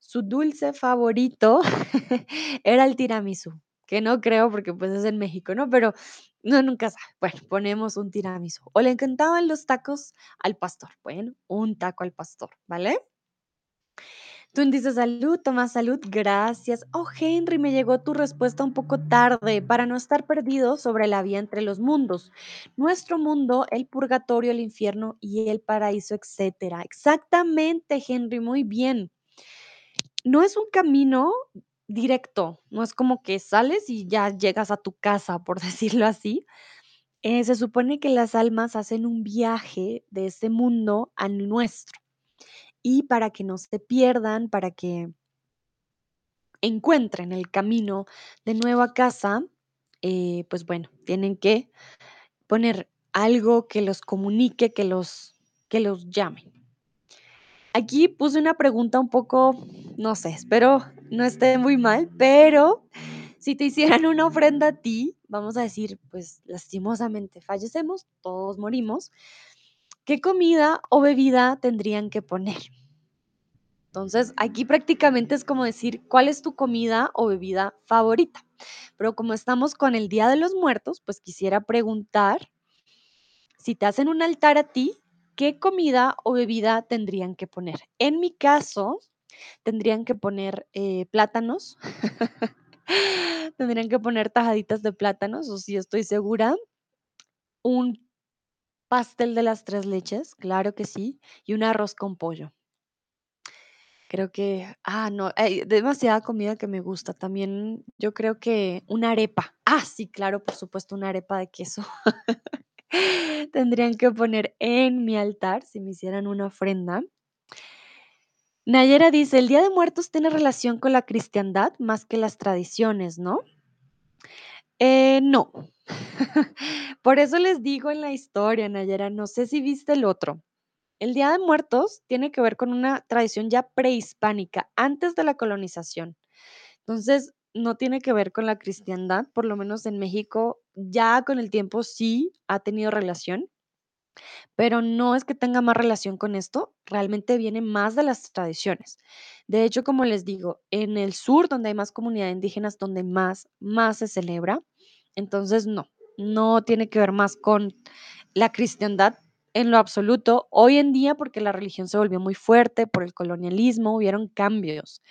Su dulce favorito era el tiramisú, que no creo porque, pues, es en México, ¿no? Pero uno nunca sabe. Bueno, ponemos un tiramisú. O le encantaban los tacos al pastor. Bueno, un taco al pastor, ¿vale? Tun dice: "Salud, toma salud". Gracias. Oh, Henry, me llegó tu respuesta un poco tarde. Para no estar perdido sobre la vía entre los mundos. Nuestro mundo, el purgatorio, el infierno y el paraíso, etcétera. Exactamente, Henry, muy bien. No es un camino directo, no es como que sales y ya llegas a tu casa, por decirlo así. Eh, se supone que las almas hacen un viaje de ese mundo al nuestro. Y para que no se pierdan, para que encuentren el camino de nuevo a casa, eh, pues bueno, tienen que poner algo que los comunique, que los que los. Aquí puse una pregunta un poco, no sé, espero no esté muy mal, pero si te hicieran una ofrenda a ti, vamos a decir, pues, lastimosamente fallecemos, todos morimos, ¿qué comida o bebida tendrían que poner? Entonces, aquí prácticamente es como decir, ¿cuál es tu comida o bebida favorita? Pero como estamos con el Día de los Muertos, pues quisiera preguntar, si te hacen un altar a ti, ¿qué comida o bebida tendrían que poner? En mi caso, tendrían que poner eh, plátanos, tendrían que poner tajaditas de plátanos, o sí estoy segura, un pastel de las tres leches, claro que sí, y un arroz con pollo. Creo que, ah, no, hay demasiada comida que me gusta. También yo creo que una arepa. Ah, sí, claro, por supuesto, una arepa de queso. Tendrían que poner en mi altar si me hicieran una ofrenda. Nayera dice, el Día de Muertos tiene relación con la cristiandad más que las tradiciones, ¿no? Eh, no. Por eso les digo en la historia, Nayera, no sé si viste el otro. El Día de Muertos tiene que ver con una tradición ya prehispánica, antes de la colonización. Entonces, no tiene que ver con la cristiandad, por lo menos en México, ya con el tiempo sí ha tenido relación, pero no es que tenga más relación con esto, realmente viene más de las tradiciones. De hecho, como les digo, en el sur, donde hay más comunidad indígena, es donde más, más se celebra. Entonces, no, no tiene que ver más con la cristiandad en lo absoluto. Hoy en día, porque la religión se volvió muy fuerte por el colonialismo, hubieron cambios,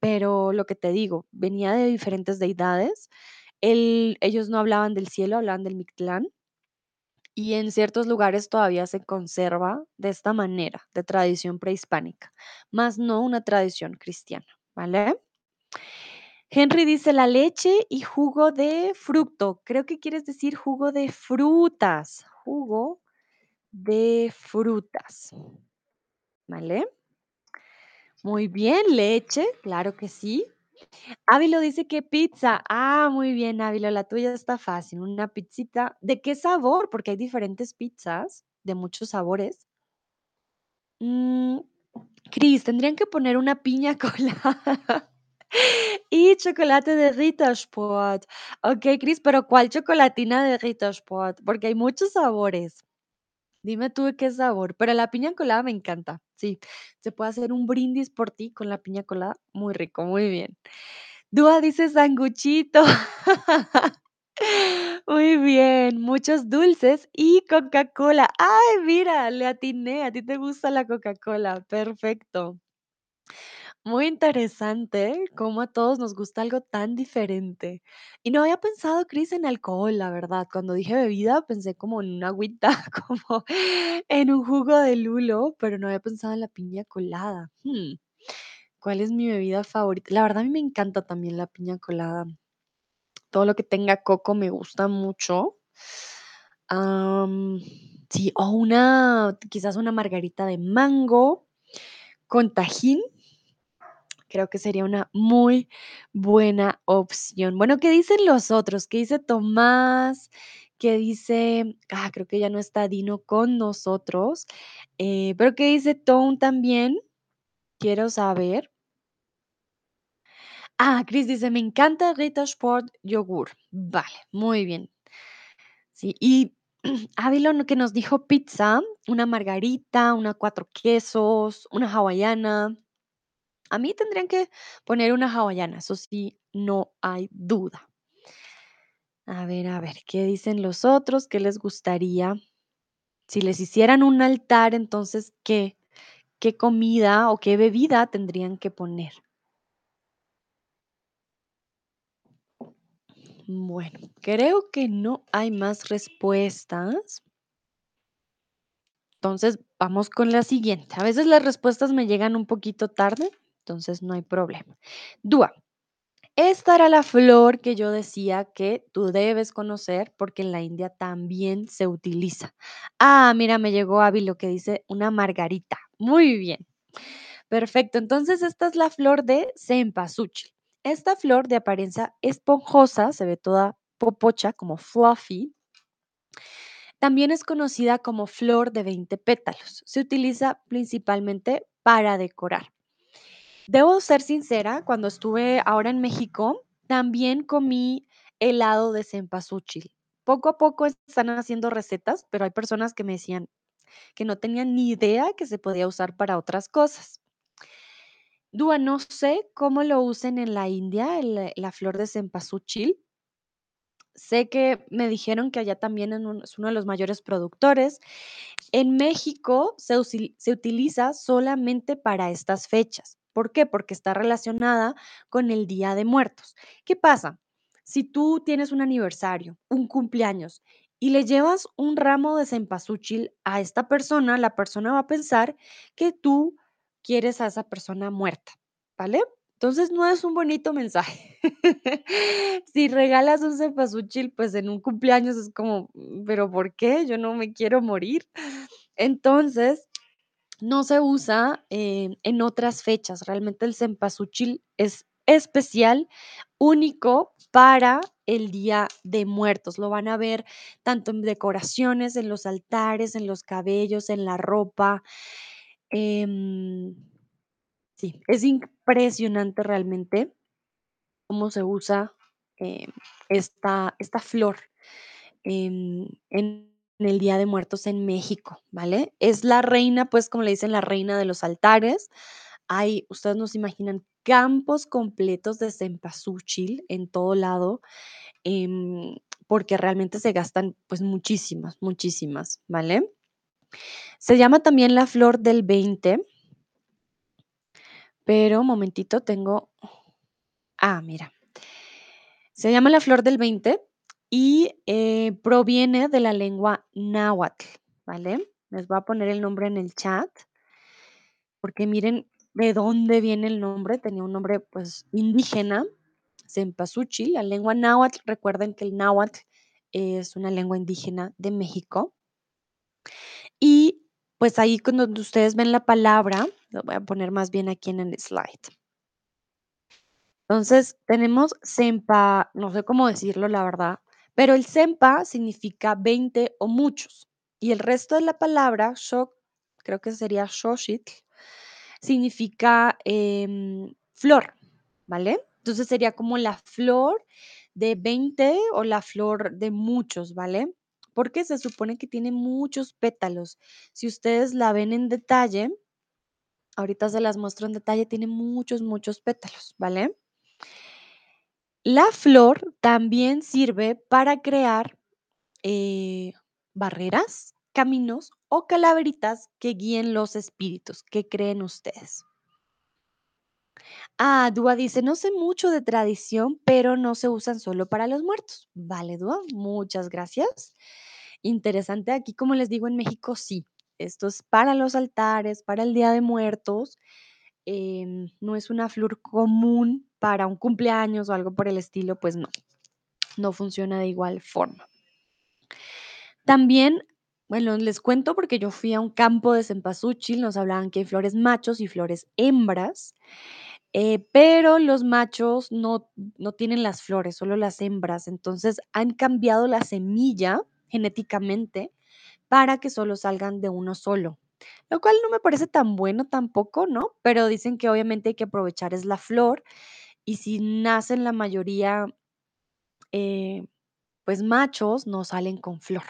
pero lo que te digo, venía de diferentes deidades. El- ellos no hablaban del cielo, hablaban del Mictlán y en ciertos lugares todavía se conserva de esta manera, de tradición prehispánica, más no una tradición cristiana, ¿vale? Henry dice la leche y jugo de fruto. Creo que quieres decir jugo de frutas. Jugo de frutas, ¿vale? Muy bien, leche, claro que sí. Ávilo dice que pizza. Ah, muy bien, Ávilo, la tuya está fácil. Una pizzita. ¿De qué sabor? Porque hay diferentes pizzas de muchos sabores. Mm, Cris, tendrían que poner una piña colada y chocolate de Rittersport. Ok, Cris, pero ¿cuál chocolatina de Rittersport? Porque hay muchos sabores. Dime tú de qué sabor, pero la piña colada me encanta. Sí, se puede hacer un brindis por ti con la piña colada. Muy rico, muy bien. Dúa dice sanguchito. Muy bien, muchos dulces y Coca-Cola. Ay, mira, le atiné, a ti te gusta la Coca-Cola. Perfecto. Muy interesante cómo a todos nos gusta algo tan diferente. Y no había pensado, Cris, en alcohol, la verdad. Cuando dije bebida, pensé como en una agüita, como en un jugo de lulo, pero no había pensado en la piña colada. Hmm, ¿cuál es mi bebida favorita? La verdad, a mí me encanta también la piña colada. Todo lo que tenga coco me gusta mucho. Sí, o una, quizás una margarita de mango con tajín. Creo que sería una muy buena opción. Bueno, ¿qué dicen los otros? ¿Qué dice Tomás? ¿Qué dice? Ah, creo que ya no está Dino con nosotros. eh, pero ¿qué dice Tom también? Quiero saber. Ah, Chris dice, me encanta Rita Sport yogur. Vale, muy bien. Sí, y Ávilo lo que nos dijo pizza, una margarita, una cuatro quesos, una hawaiana. A mí tendrían que poner una hawaiana, eso sí, no hay duda. A ver, a ver, ¿qué dicen los otros? ¿Qué les gustaría? Si les hicieran un altar, entonces, ¿qué? ¿Qué comida o qué bebida tendrían que poner? Bueno, creo que no hay más respuestas. Entonces, vamos con la siguiente. A veces las respuestas me llegan un poquito tarde, entonces no hay problema. Dúa, esta era la flor que yo decía que tú debes conocer porque en la India también se utiliza. Ah, mira, me llegó Avi lo que dice una margarita. Muy bien. Perfecto. Entonces, esta es la flor de cempasúchil. Esta flor de apariencia esponjosa, se ve toda popocha, como fluffy, también es conocida como flor de 20 pétalos. Se utiliza principalmente para decorar. Debo ser sincera, cuando estuve ahora en México, también comí helado de cempasúchil. Poco a poco están haciendo recetas, pero hay personas que me decían que no tenían ni idea que se podía usar para otras cosas. Dúa, no sé cómo lo usen en la India, la flor de cempasúchil. Sé que me dijeron que allá también es uno de los mayores productores. En México se utiliza solamente para estas fechas, ¿por qué? Porque está relacionada con el Día de Muertos, ¿qué pasa? Si tú tienes un aniversario, un cumpleaños y le llevas un ramo de cempasúchil a esta persona, la persona va a pensar que tú quieres a esa persona muerta, ¿vale? Entonces, no es un bonito mensaje. Si regalas un cempasúchil, pues, en un cumpleaños es como, mm, ¿pero por qué? Yo no me quiero morir. Entonces, no se usa, eh, en otras fechas. Realmente el cempasúchil es especial, único para el Día de Muertos. Lo van a ver tanto en decoraciones, en los altares, en los cabellos, en la ropa. Em, sí, es impresionante realmente cómo se usa, eh, esta esta flor en en el Día de Muertos en México, ¿vale? Es la reina, pues, como le dicen, la reina de los altares. Hay, ustedes no se imaginan, campos completos de cempasúchil en todo lado, em, porque realmente se gastan, pues, muchísimas, muchísimas, ¿vale? Se llama también la flor del 20 pero, momentito, tengo ah, mira. Se llama la flor del 20 y, eh, proviene de la lengua náhuatl, ¿vale? Les voy a poner el nombre en el chat. Porque miren de dónde viene el nombre, tenía un nombre, pues, indígena, cempasúchil, la lengua náhuatl, recuerden que el náhuatl es una lengua indígena de México. Y, pues, ahí donde ustedes ven la palabra, lo voy a poner más bien aquí en el slide. Entonces, tenemos sempa no sé cómo decirlo, la verdad, pero el sempa significa 20 o muchos, y el resto de la palabra, xoc, creo que sería xochitl, significa, em, flor, ¿vale? Entonces, sería como la flor de 20 o la flor de muchos, ¿vale? Porque se supone que tiene muchos pétalos. Si ustedes la ven en detalle ahorita se las muestro en detalle, tiene muchos, muchos pétalos, ¿vale? La flor también sirve para crear, eh, barreras, caminos o calaveritas que guíen los espíritus, ¿qué creen ustedes? Ah, Dúa dice: "No sé mucho de tradición, pero no se usan solo para los muertos". Vale, Dúa, muchas gracias. Interesante, aquí, como les digo, en México sí, esto es para los altares, para el Día de Muertos, em, no es una flor común para un cumpleaños o algo por el estilo, pues no, no funciona de igual forma. También, bueno, les cuento porque yo fui a un campo de cempasúchil, nos hablaban que hay flores machos y flores hembras, eh, pero los machos no no tienen las flores, solo las hembras. Entonces, han cambiado la semilla genéticamente para que solo salgan de uno solo, lo cual no me parece tan bueno tampoco, ¿no? Pero dicen que obviamente hay que aprovechar es la flor, y si nacen la mayoría eh, pues, machos, no salen con flor.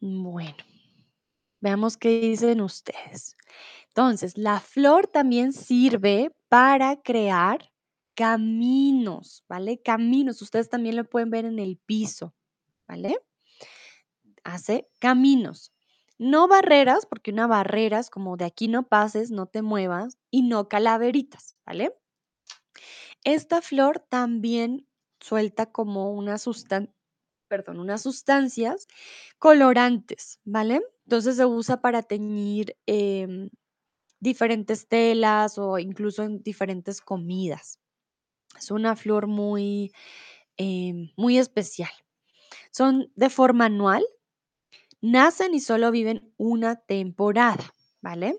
Bueno, veamos qué dicen ustedes. Entonces, la flor también sirve para crear caminos, ¿vale? Caminos, ustedes también lo pueden ver en el piso, ¿vale? Hace caminos, no barreras, porque una barrera es como de aquí no pases, no te muevas, y no calaveritas, ¿vale? Esta flor también suelta como una sustan perdón, unas sustancias colorantes, ¿vale? Entonces, se usa para teñir, em, diferentes telas o incluso en diferentes comidas. Es una flor muy, em, muy especial. Son de forma anual, nacen y solo viven una temporada, ¿vale?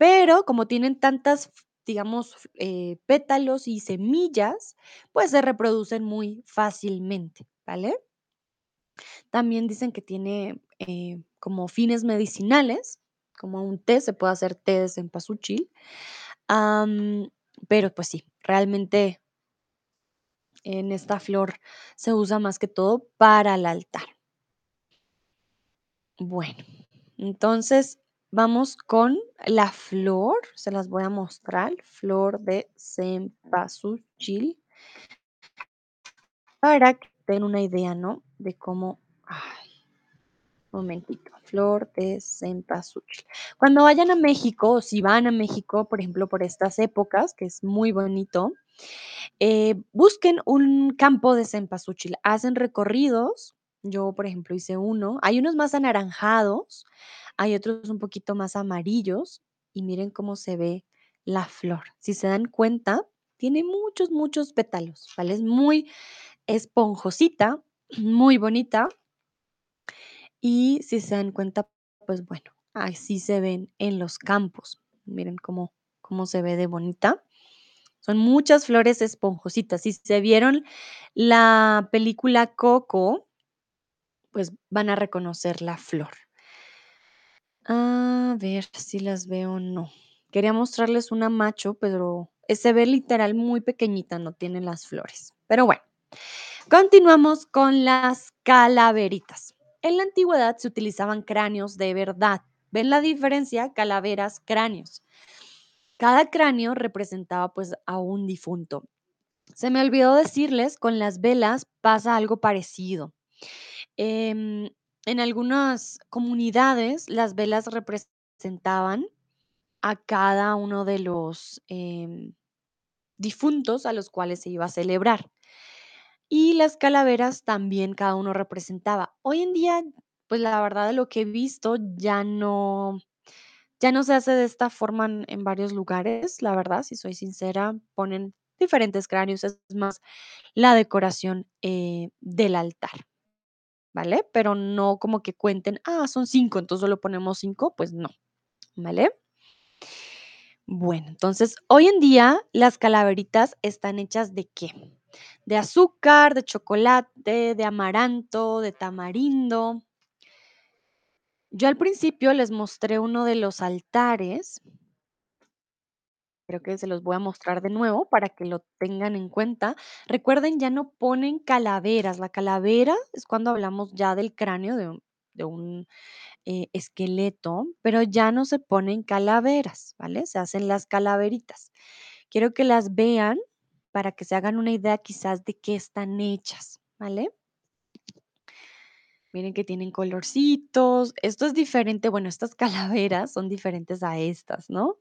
Pero como tienen tantas, digamos, eh, pétalos y semillas, pues, se reproducen muy fácilmente, ¿vale? También dicen que tiene, eh, como fines medicinales, como un té, se puede hacer té de cempasúchil, pero, pues sí, realmente en esta flor se usa más que todo para el altar. Bueno, entonces vamos con la flor, se las voy a mostrar, flor de cempasúchil. Para que den una idea, ¿no? De cómo ay, momentito, flor de cempasúchil. Cuando vayan a México, o si van a México, por ejemplo, por estas épocas, que es muy bonito, eh, busquen un campo de cempasúchil. Hacen recorridos. Yo, por ejemplo, hice uno. Hay unos más anaranjados, hay otros un poquito más amarillos, y miren cómo se ve la flor. Si se dan cuenta, tiene muchos, muchos pétalos, ¿vale? Es muy esponjosita, muy bonita. Y si se dan cuenta, pues bueno, así se ven en los campos. Miren cómo, cómo se ve de bonita. Son muchas flores esponjositas. Si se vieron la película Coco, pues van a reconocer la flor. A ver si las veo o no. Quería mostrarles una macho, pero se ve literal muy pequeñita, no tiene las flores. Pero bueno, continuamos con las calaveritas. En la antigüedad se utilizaban cráneos de verdad. ¿Ven la diferencia? Calaveras, cráneos. Cada cráneo representaba pues a un difunto. Se me olvidó decirles, con las velas pasa algo parecido. Em, en algunas comunidades las velas representaban a cada uno de los em, difuntos a los cuales se iba a celebrar. Y las calaveras también cada uno representaba. Hoy en día, pues la verdad de lo que he visto ya no, ya no se hace de esta forma en, varios lugares, la verdad, si soy sincera, ponen diferentes cráneos, es más la decoración eh, del altar, ¿vale? Pero no como que cuenten, ah, son cinco, entonces solo ponemos cinco, pues no, ¿vale? Bueno, entonces hoy en día las calaveritas están hechas de qué? De azúcar, de chocolate, de amaranto, de tamarindo. Yo al principio les mostré uno de los altares. Creo que se los voy a mostrar de nuevo para que lo tengan en cuenta. Recuerden, ya no ponen calaveras. La calavera es cuando hablamos ya del cráneo de un, de un eh, esqueleto, pero ya no se ponen calaveras, ¿vale? Se hacen las calaveritas. Quiero que las vean para que se hagan una idea quizás de qué están hechas, ¿vale? Miren que tienen colorcitos. Esto es diferente. Bueno, estas calaveras son diferentes a estas, ¿no?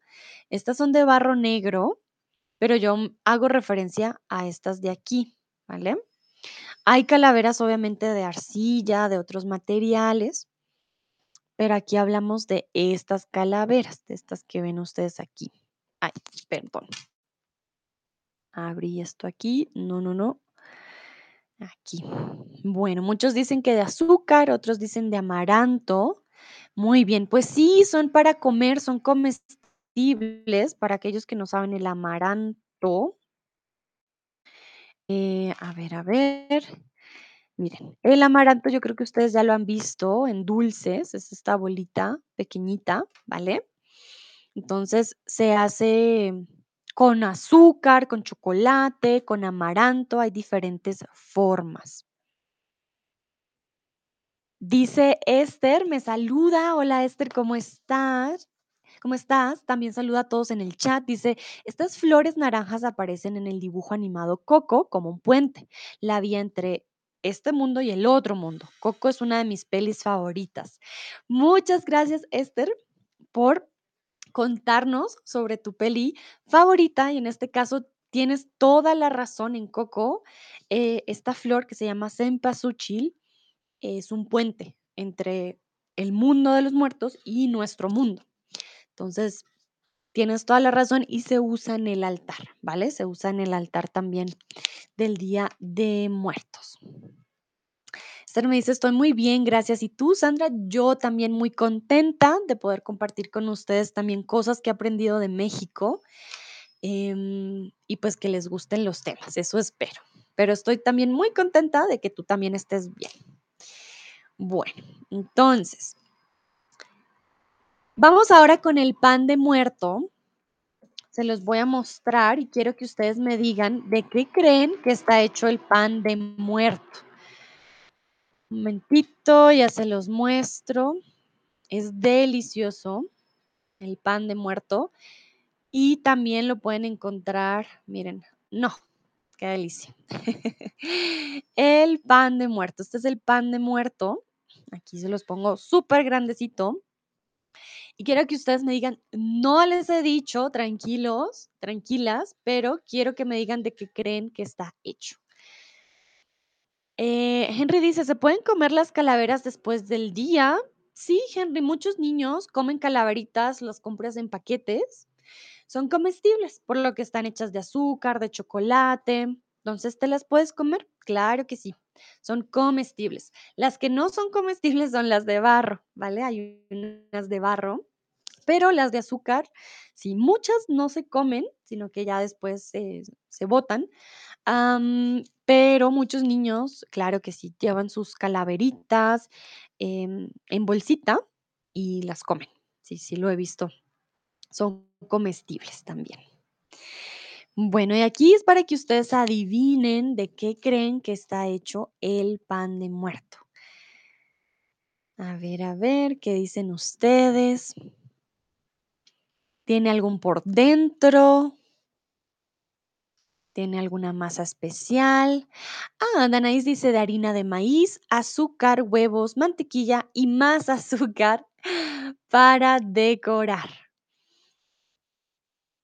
Estas son de barro negro, pero yo hago referencia a estas de aquí, ¿vale? Hay calaveras obviamente de arcilla, de otros materiales, pero aquí hablamos de estas calaveras, de estas que ven ustedes aquí. Ay, perdón. Abrí esto aquí. No, no, no. Aquí. Bueno, muchos dicen que de azúcar, otros dicen de amaranto. Muy bien, pues sí, son para comer, son comestibles para aquellos que no saben el amaranto. Eh, a ver, a ver. Miren, el amaranto yo creo que ustedes ya lo han visto en dulces, es esta bolita pequeñita, ¿vale? Entonces se hace con azúcar, con chocolate, con amaranto, hay diferentes formas. Dice Esther, me saluda. Hola Esther, ¿cómo estás? ¿Cómo estás? También saluda a todos en el chat. Dice, estas flores naranjas aparecen en el dibujo animado Coco como un puente, la vía entre este mundo y el otro mundo. Coco es una de mis pelis favoritas. Muchas gracias Esther por contarnos sobre tu peli favorita y en este caso tienes toda la razón en Coco. eh, esta flor que se llama cempasúchil es un puente entre el mundo de los muertos y nuestro mundo. Entonces, tienes toda la razón y se usa en el altar, ¿vale? Se usa en el altar también del Día de Muertos. Me dice, estoy muy bien, gracias. Y tú, Sandra, yo también muy contenta de poder compartir con ustedes también cosas que he aprendido de México em, y pues que les gusten los temas, eso espero. Pero estoy también muy contenta de que tú también estés bien. Bueno, entonces, vamos ahora con el pan de muerto. Se los voy a mostrar y quiero que ustedes me digan de qué creen que está hecho el pan de muerto. Un momentito, ya se los muestro. Es delicioso. el pan de muerto. Y también lo pueden encontrar, miren, no, qué delicia. El pan de muerto. Este es el pan de muerto. Aquí se los pongo súper grandecito. Y quiero que ustedes me digan, no les he dicho, tranquilos, tranquilas, pero quiero que me digan de qué creen que está hecho. Eh, Henry dice, ¿se pueden comer las calaveras después del día? Sí, Henry, muchos niños comen calaveritas, las compras en paquetes. Son comestibles, por lo que están hechas de azúcar, de chocolate. Entonces, ¿te las puedes comer? Claro que sí, son comestibles. Las que no son comestibles son las de barro, ¿vale? Hay unas de barro, pero las de azúcar, sí, muchas no se comen, sino que ya después se, se botan. Pero muchos niños, claro que sí, llevan sus calaveritas em, en bolsita y las comen. Sí, sí, lo he visto. Son comestibles también. Bueno, y aquí es para que ustedes adivinen de qué creen que está hecho el pan de muerto. A ver, a ver, ¿qué dicen ustedes? ¿Tiene algún por dentro? ¿Tiene alguna masa especial? Ah, Danaís dice de harina de maíz, azúcar, huevos, mantequilla y más azúcar para decorar.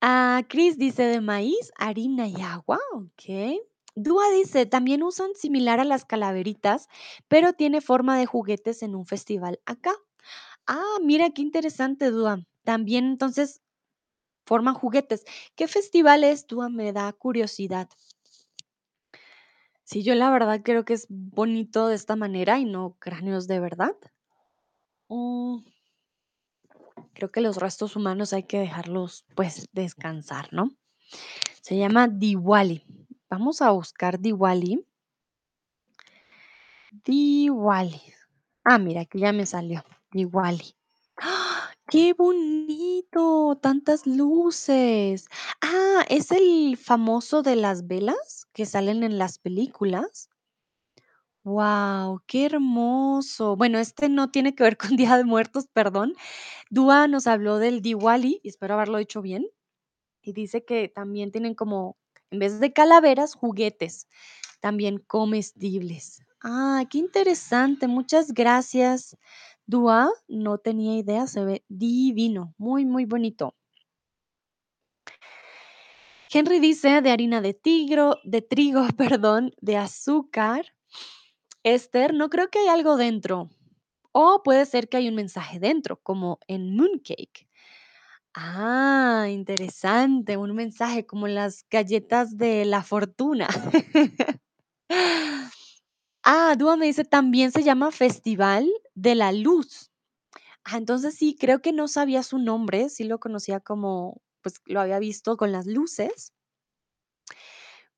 Ah, Chris dice de maíz, harina y agua, ok. Dúa dice, también usan similar a las calaveritas, pero tiene forma de juguetes en un festival acá. Ah, mira qué interesante, Dúa. También entonces forman juguetes. ¿Qué festival es, Dúa? Me da curiosidad. Sí, yo la verdad creo que es bonito de esta manera y no cráneos de verdad. Mm, creo que los restos humanos hay que dejarlos pues descansar, ¿no? Se llama Diwali. Vamos a buscar Diwali. Diwali. Ah, mira, aquí ya me salió. Diwali. ¡Ah! ¡Qué bonito! Tantas luces. Ah, ¿es el famoso de las velas que salen en las películas? ¡Wow! ¡Qué hermoso! Bueno, este no tiene que ver con Día de Muertos, perdón. Dúa nos habló del Diwali, y espero haberlo dicho bien, y dice que también tienen como, en vez de calaveras, juguetes, también comestibles. Ah, qué interesante. Muchas gracias, Dúa. No tenía idea, se ve divino, muy, muy bonito. Henry dice de harina de tigro, de trigo, perdón, de azúcar. Esther, no creo que hay algo dentro. O puede ser que hay un mensaje dentro, como en Mooncake. Ah, interesante, un mensaje como las galletas de la fortuna. Ah, Dúa me dice, también se llama Festival de la Luz. Ah, entonces sí, creo que no sabía su nombre, sí lo conocía como, pues lo había visto con las luces,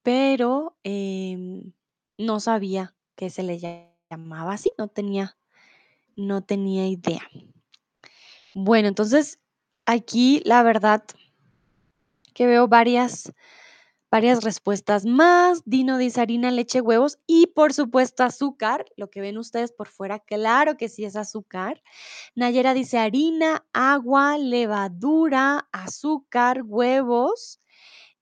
pero em, no sabía que se le lla- llamaba así, no tenía, no tenía idea. Bueno, entonces aquí la verdad que veo varias, varias respuestas más. Dino dice harina, leche, huevos y por supuesto azúcar. Lo que ven ustedes por fuera, claro que sí es azúcar. Nayera dice harina, agua, levadura, azúcar, huevos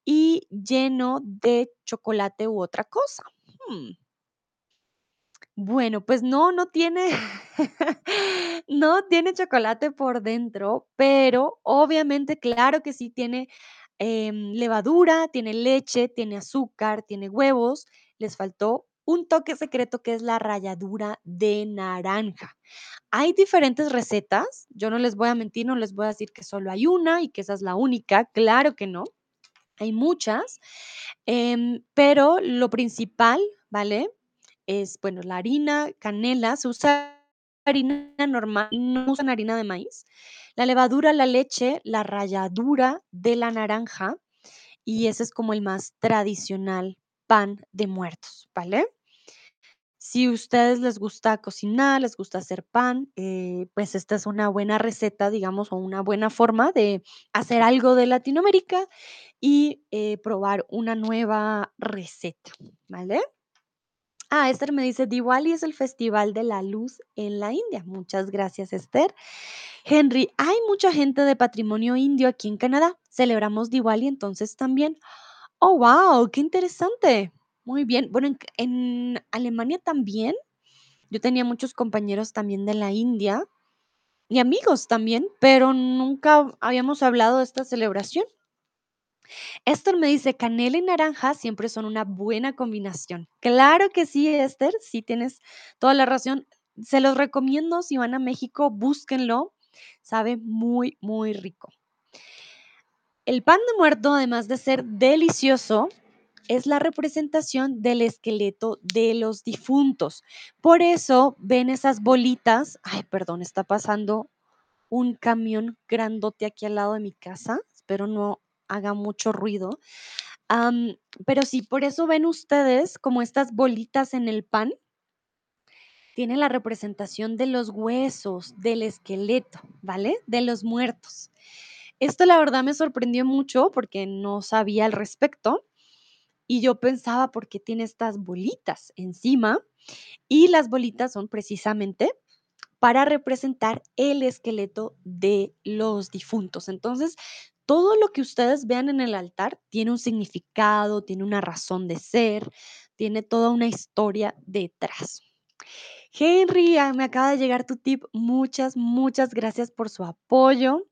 y lleno de chocolate u otra cosa. Hmm, Bueno, pues no, no tiene, no tiene chocolate por dentro, pero obviamente, claro que sí tiene em, levadura, tiene leche, tiene azúcar, tiene huevos. Les faltó un toque secreto que es la ralladura de naranja. Hay diferentes recetas, yo no les voy a mentir, no les voy a decir que solo hay una y que esa es la única, claro que no, hay muchas, em, pero lo principal, ¿vale? Es, bueno, la harina, canela, se usa harina normal, no usan harina de maíz, la levadura, la leche, la ralladura de la naranja y ese es como el más tradicional pan de muertos, ¿vale? Si ustedes les gusta cocinar, les gusta hacer pan, eh, pues esta es una buena receta, digamos, o una buena forma de hacer algo de Latinoamérica y eh, probar una nueva receta, ¿vale? Ah, Esther me dice, Diwali es el festival de la luz en la India. Muchas gracias, Esther. Henry, hay mucha gente de patrimonio indio aquí en Canadá. Celebramos Diwali entonces también. Oh, wow, qué interesante. Muy bien. Bueno, en, en Alemania también. Yo tenía muchos compañeros también de la India y amigos también, pero nunca habíamos hablado de esta celebración. Esther me dice, canela y naranja siempre son una buena combinación. Claro que sí, Esther, sí tienes toda la razón. Se los recomiendo, si van a México, búsquenlo. Sabe muy, muy rico. El pan de muerto, además de ser delicioso, es la representación del esqueleto de los difuntos. Por eso ven esas bolitas. Ay, perdón, está pasando un camión grandote aquí al lado de mi casa. Espero no haga mucho ruido. Pero sí, por eso ven ustedes como estas bolitas en el pan. Tiene la representación de los huesos, del esqueleto, ¿vale? De los muertos. Esto la verdad me sorprendió mucho porque no sabía al respecto y yo pensaba por qué tiene estas bolitas encima y las bolitas son precisamente para representar el esqueleto de los difuntos. Entonces, todo lo que ustedes vean en el altar tiene un significado, tiene una razón de ser, tiene toda una historia detrás. Henry, ah, me acaba de llegar tu tip. Muchas, muchas gracias por su apoyo.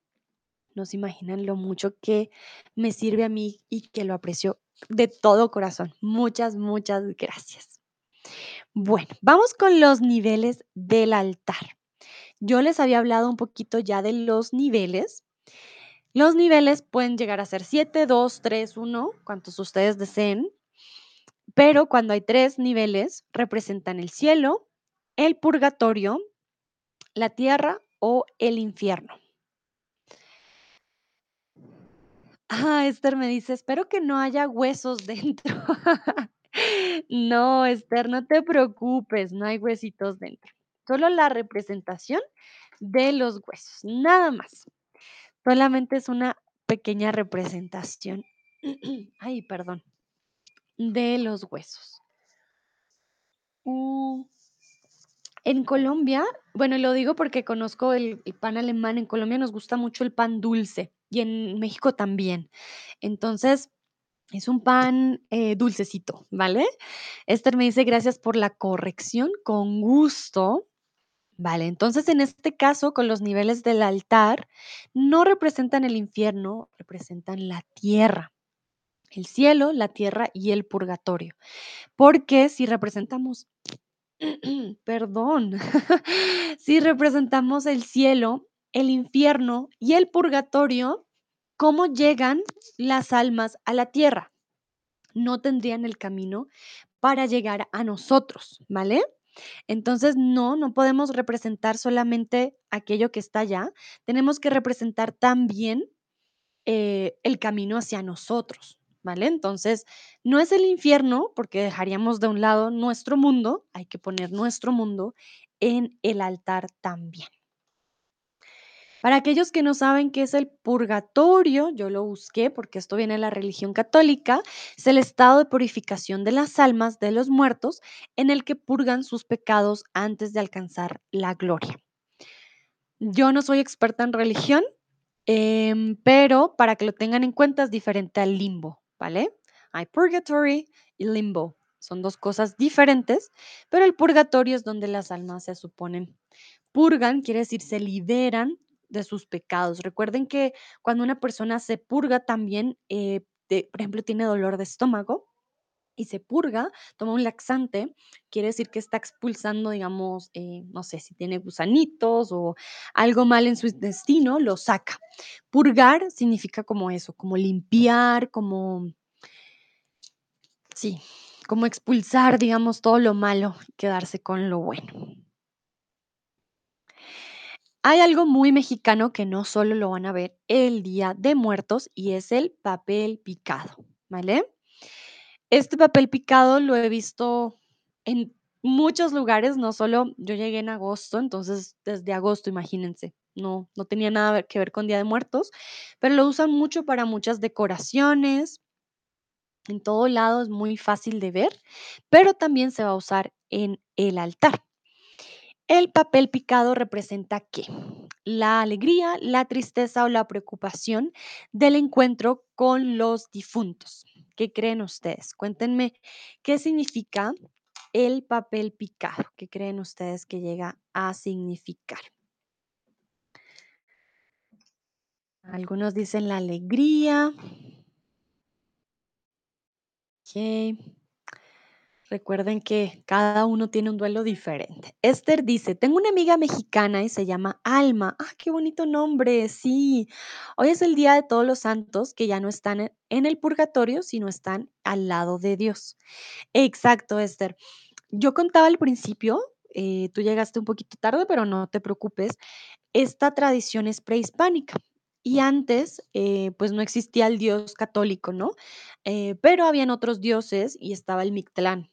No se imaginan lo mucho que me sirve a mí y que lo aprecio de todo corazón. Muchas, muchas gracias. Bueno, vamos con los niveles del altar. Yo les había hablado un poquito ya de los niveles. Los niveles pueden llegar a ser 7, 2, 3, 1, cuantos ustedes deseen. Pero cuando hay tres niveles, representan el cielo, el purgatorio, la tierra o el infierno. Ah, Esther me dice, espero que no haya huesos dentro. No, Esther, no te preocupes, no hay huesitos dentro. Solo la representación de los huesos, nada más. Solamente es una pequeña representación. Ay, perdón. De los huesos. Mm, En Colombia, bueno, lo digo porque conozco el, pan alemán. En Colombia nos gusta mucho el pan dulce y en México también. Entonces, es un pan eh, dulcecito, ¿vale? Esther me dice gracias por la corrección, con gusto. Vale, entonces en este caso, con los niveles del altar, no representan el infierno, representan la tierra, el cielo, la tierra y el purgatorio. Porque si representamos, perdón, si representamos el cielo, el infierno y el purgatorio, ¿cómo llegan las almas a la tierra? No tendrían el camino para llegar a nosotros, ¿vale? Entonces, no, no podemos representar solamente aquello que está allá, tenemos que representar también eh, el camino hacia nosotros, ¿vale? Entonces, no es el infierno porque dejaríamos de un lado nuestro mundo, hay que poner nuestro mundo en el altar también. Para aquellos que no saben qué es el purgatorio, yo lo busqué porque esto viene de la religión católica, es el estado de purificación de las almas de los muertos en el que purgan sus pecados antes de alcanzar la gloria. Yo no soy experta en religión, em, pero para que lo tengan en cuenta es diferente al limbo, ¿vale? Hay purgatory y limbo. Son dos cosas diferentes, pero el purgatorio es donde las almas se suponen purgan, quiere decir se liberan de sus pecados. Recuerden que cuando una persona se purga también, eh, por ejemplo, tiene dolor de estómago y se purga, toma un laxante, quiere decir que está expulsando, digamos, eh, no sé, si tiene gusanitos o algo mal en su intestino, lo saca. Purgar significa como eso, como limpiar, como, sí, como expulsar, digamos, todo lo malo, quedarse con lo bueno. Hay algo muy mexicano que no solo lo van a ver el Día de Muertos y es el papel picado, ¿vale? Este papel picado lo he visto en muchos lugares, no solo yo llegué en agosto, entonces desde agosto, imagínense, no, no tenía nada que ver con Día de Muertos, pero lo usan mucho para muchas decoraciones, En todo lado es muy fácil de ver, pero también se va a usar en el altar. El papel picado representa qué? La alegría, la tristeza o la preocupación del encuentro con los difuntos. ¿Qué creen ustedes? Cuéntenme qué significa el papel picado. ¿Qué creen ustedes que llega a significar? Algunos dicen la alegría. Ok. Recuerden que cada uno tiene un duelo diferente. Esther dice, tengo una amiga mexicana y se llama Alma. Ah, qué bonito nombre, sí. Hoy es el Día de Todos los Santos que ya no están en en el purgatorio, sino están al lado de Dios. Exacto, Esther. Yo contaba al principio, eh, tú llegaste un poquito tarde, pero no te preocupes, esta tradición es prehispánica. Y antes, eh, pues no existía el dios católico, ¿no? Eh, pero habían otros dioses y estaba el Mictlán.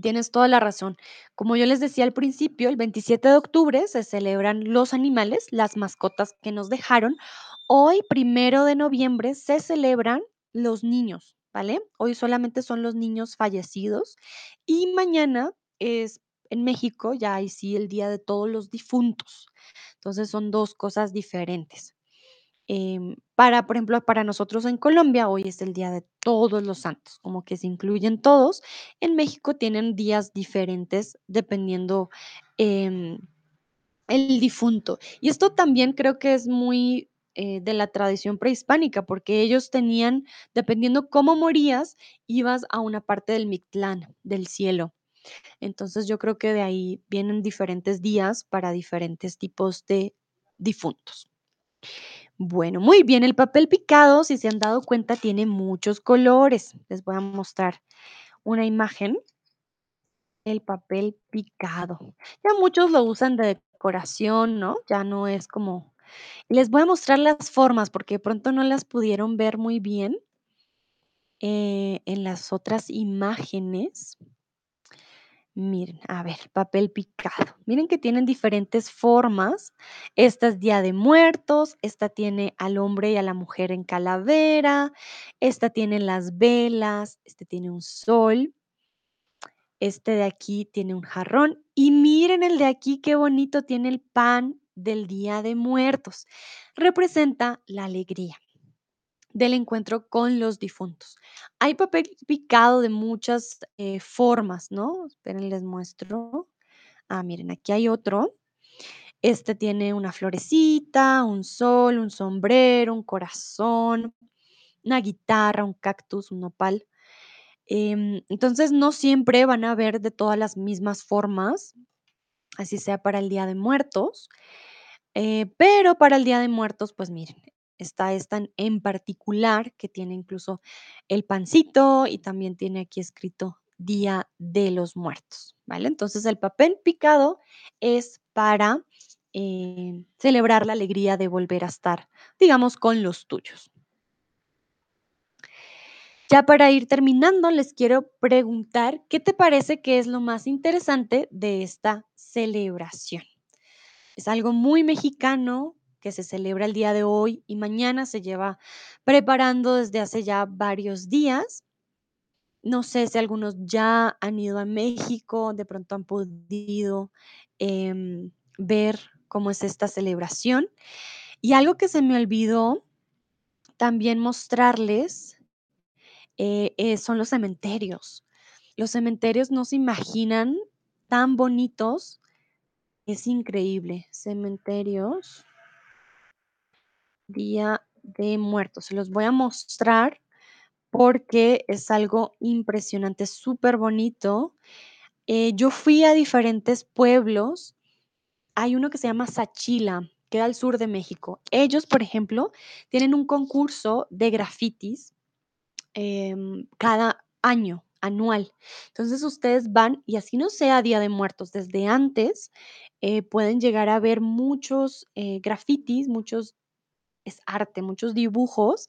Tienes toda la razón. Como yo les decía al principio, el 27 de octubre se celebran los animales, las mascotas que nos dejaron. Hoy, primero de noviembre, se celebran los niños, ¿vale? Hoy solamente son los niños fallecidos y mañana es en México, ya ahí sí el Día de Todos los Difuntos. Entonces son dos cosas diferentes. Em, para, por ejemplo, para nosotros en Colombia, hoy es el Día de Todos los Santos, como que se incluyen todos. En México tienen días diferentes dependiendo em, el difunto. Y esto también creo que es muy eh, de la tradición prehispánica, porque ellos tenían, dependiendo cómo morías, ibas a una parte del Mictlán, del cielo. Entonces yo creo que de ahí vienen diferentes días para diferentes tipos de difuntos. Bueno, muy bien. El papel picado, si se han dado cuenta, tiene muchos colores. Les voy a mostrar una imagen. El papel picado. Ya muchos lo usan de decoración, ¿no? Ya no es como... Les voy a mostrar las formas porque de pronto no las pudieron ver muy bien eh, en las otras imágenes. Miren, a ver, papel picado. Miren que tienen diferentes formas. Esta es Día de Muertos, esta tiene al hombre y a la mujer en calavera, esta tiene las velas, este tiene un sol, este de aquí tiene un jarrón y miren el de aquí, qué bonito, tiene el pan del Día de Muertos. Representa la alegría del encuentro con los difuntos. Hay papel picado de muchas eh, formas, ¿no? Esperen, les muestro. Ah, miren, aquí hay otro. Este tiene una florecita, un sol, un sombrero, un corazón, una guitarra, un cactus, un nopal. Em, entonces, no siempre van a ver de todas las mismas formas, así sea para el Día de Muertos. Eh, pero para el Día de Muertos, pues miren, está esta en, particular que tiene incluso el pancito y también tiene aquí escrito Día de los Muertos, ¿vale? Entonces el papel picado es para eh, celebrar la alegría de volver a estar, digamos, con los tuyos. Ya para ir terminando, les quiero preguntar, ¿qué te parece que es lo más interesante de esta celebración? Es algo muy mexicano que se celebra el día de hoy y mañana se lleva preparando desde hace ya varios días. No sé si algunos ya han ido a México, de pronto han podido em, ver cómo es esta celebración. Y algo que se me olvidó también mostrarles eh, eh, son los cementerios. Los cementerios no se imaginan tan bonitos. Es increíble. Cementerios. Día de Muertos. Se los voy a mostrar porque es algo impresionante, súper bonito. Eh, yo fui a diferentes pueblos. Hay uno que se llama Sachila, queda al sur de México. Ellos, por ejemplo, tienen un concurso de grafitis em, cada año, anual. Entonces ustedes van y así no sea Día de Muertos, desde antes eh, pueden llegar a ver muchos eh, grafitis, muchos es arte, muchos dibujos.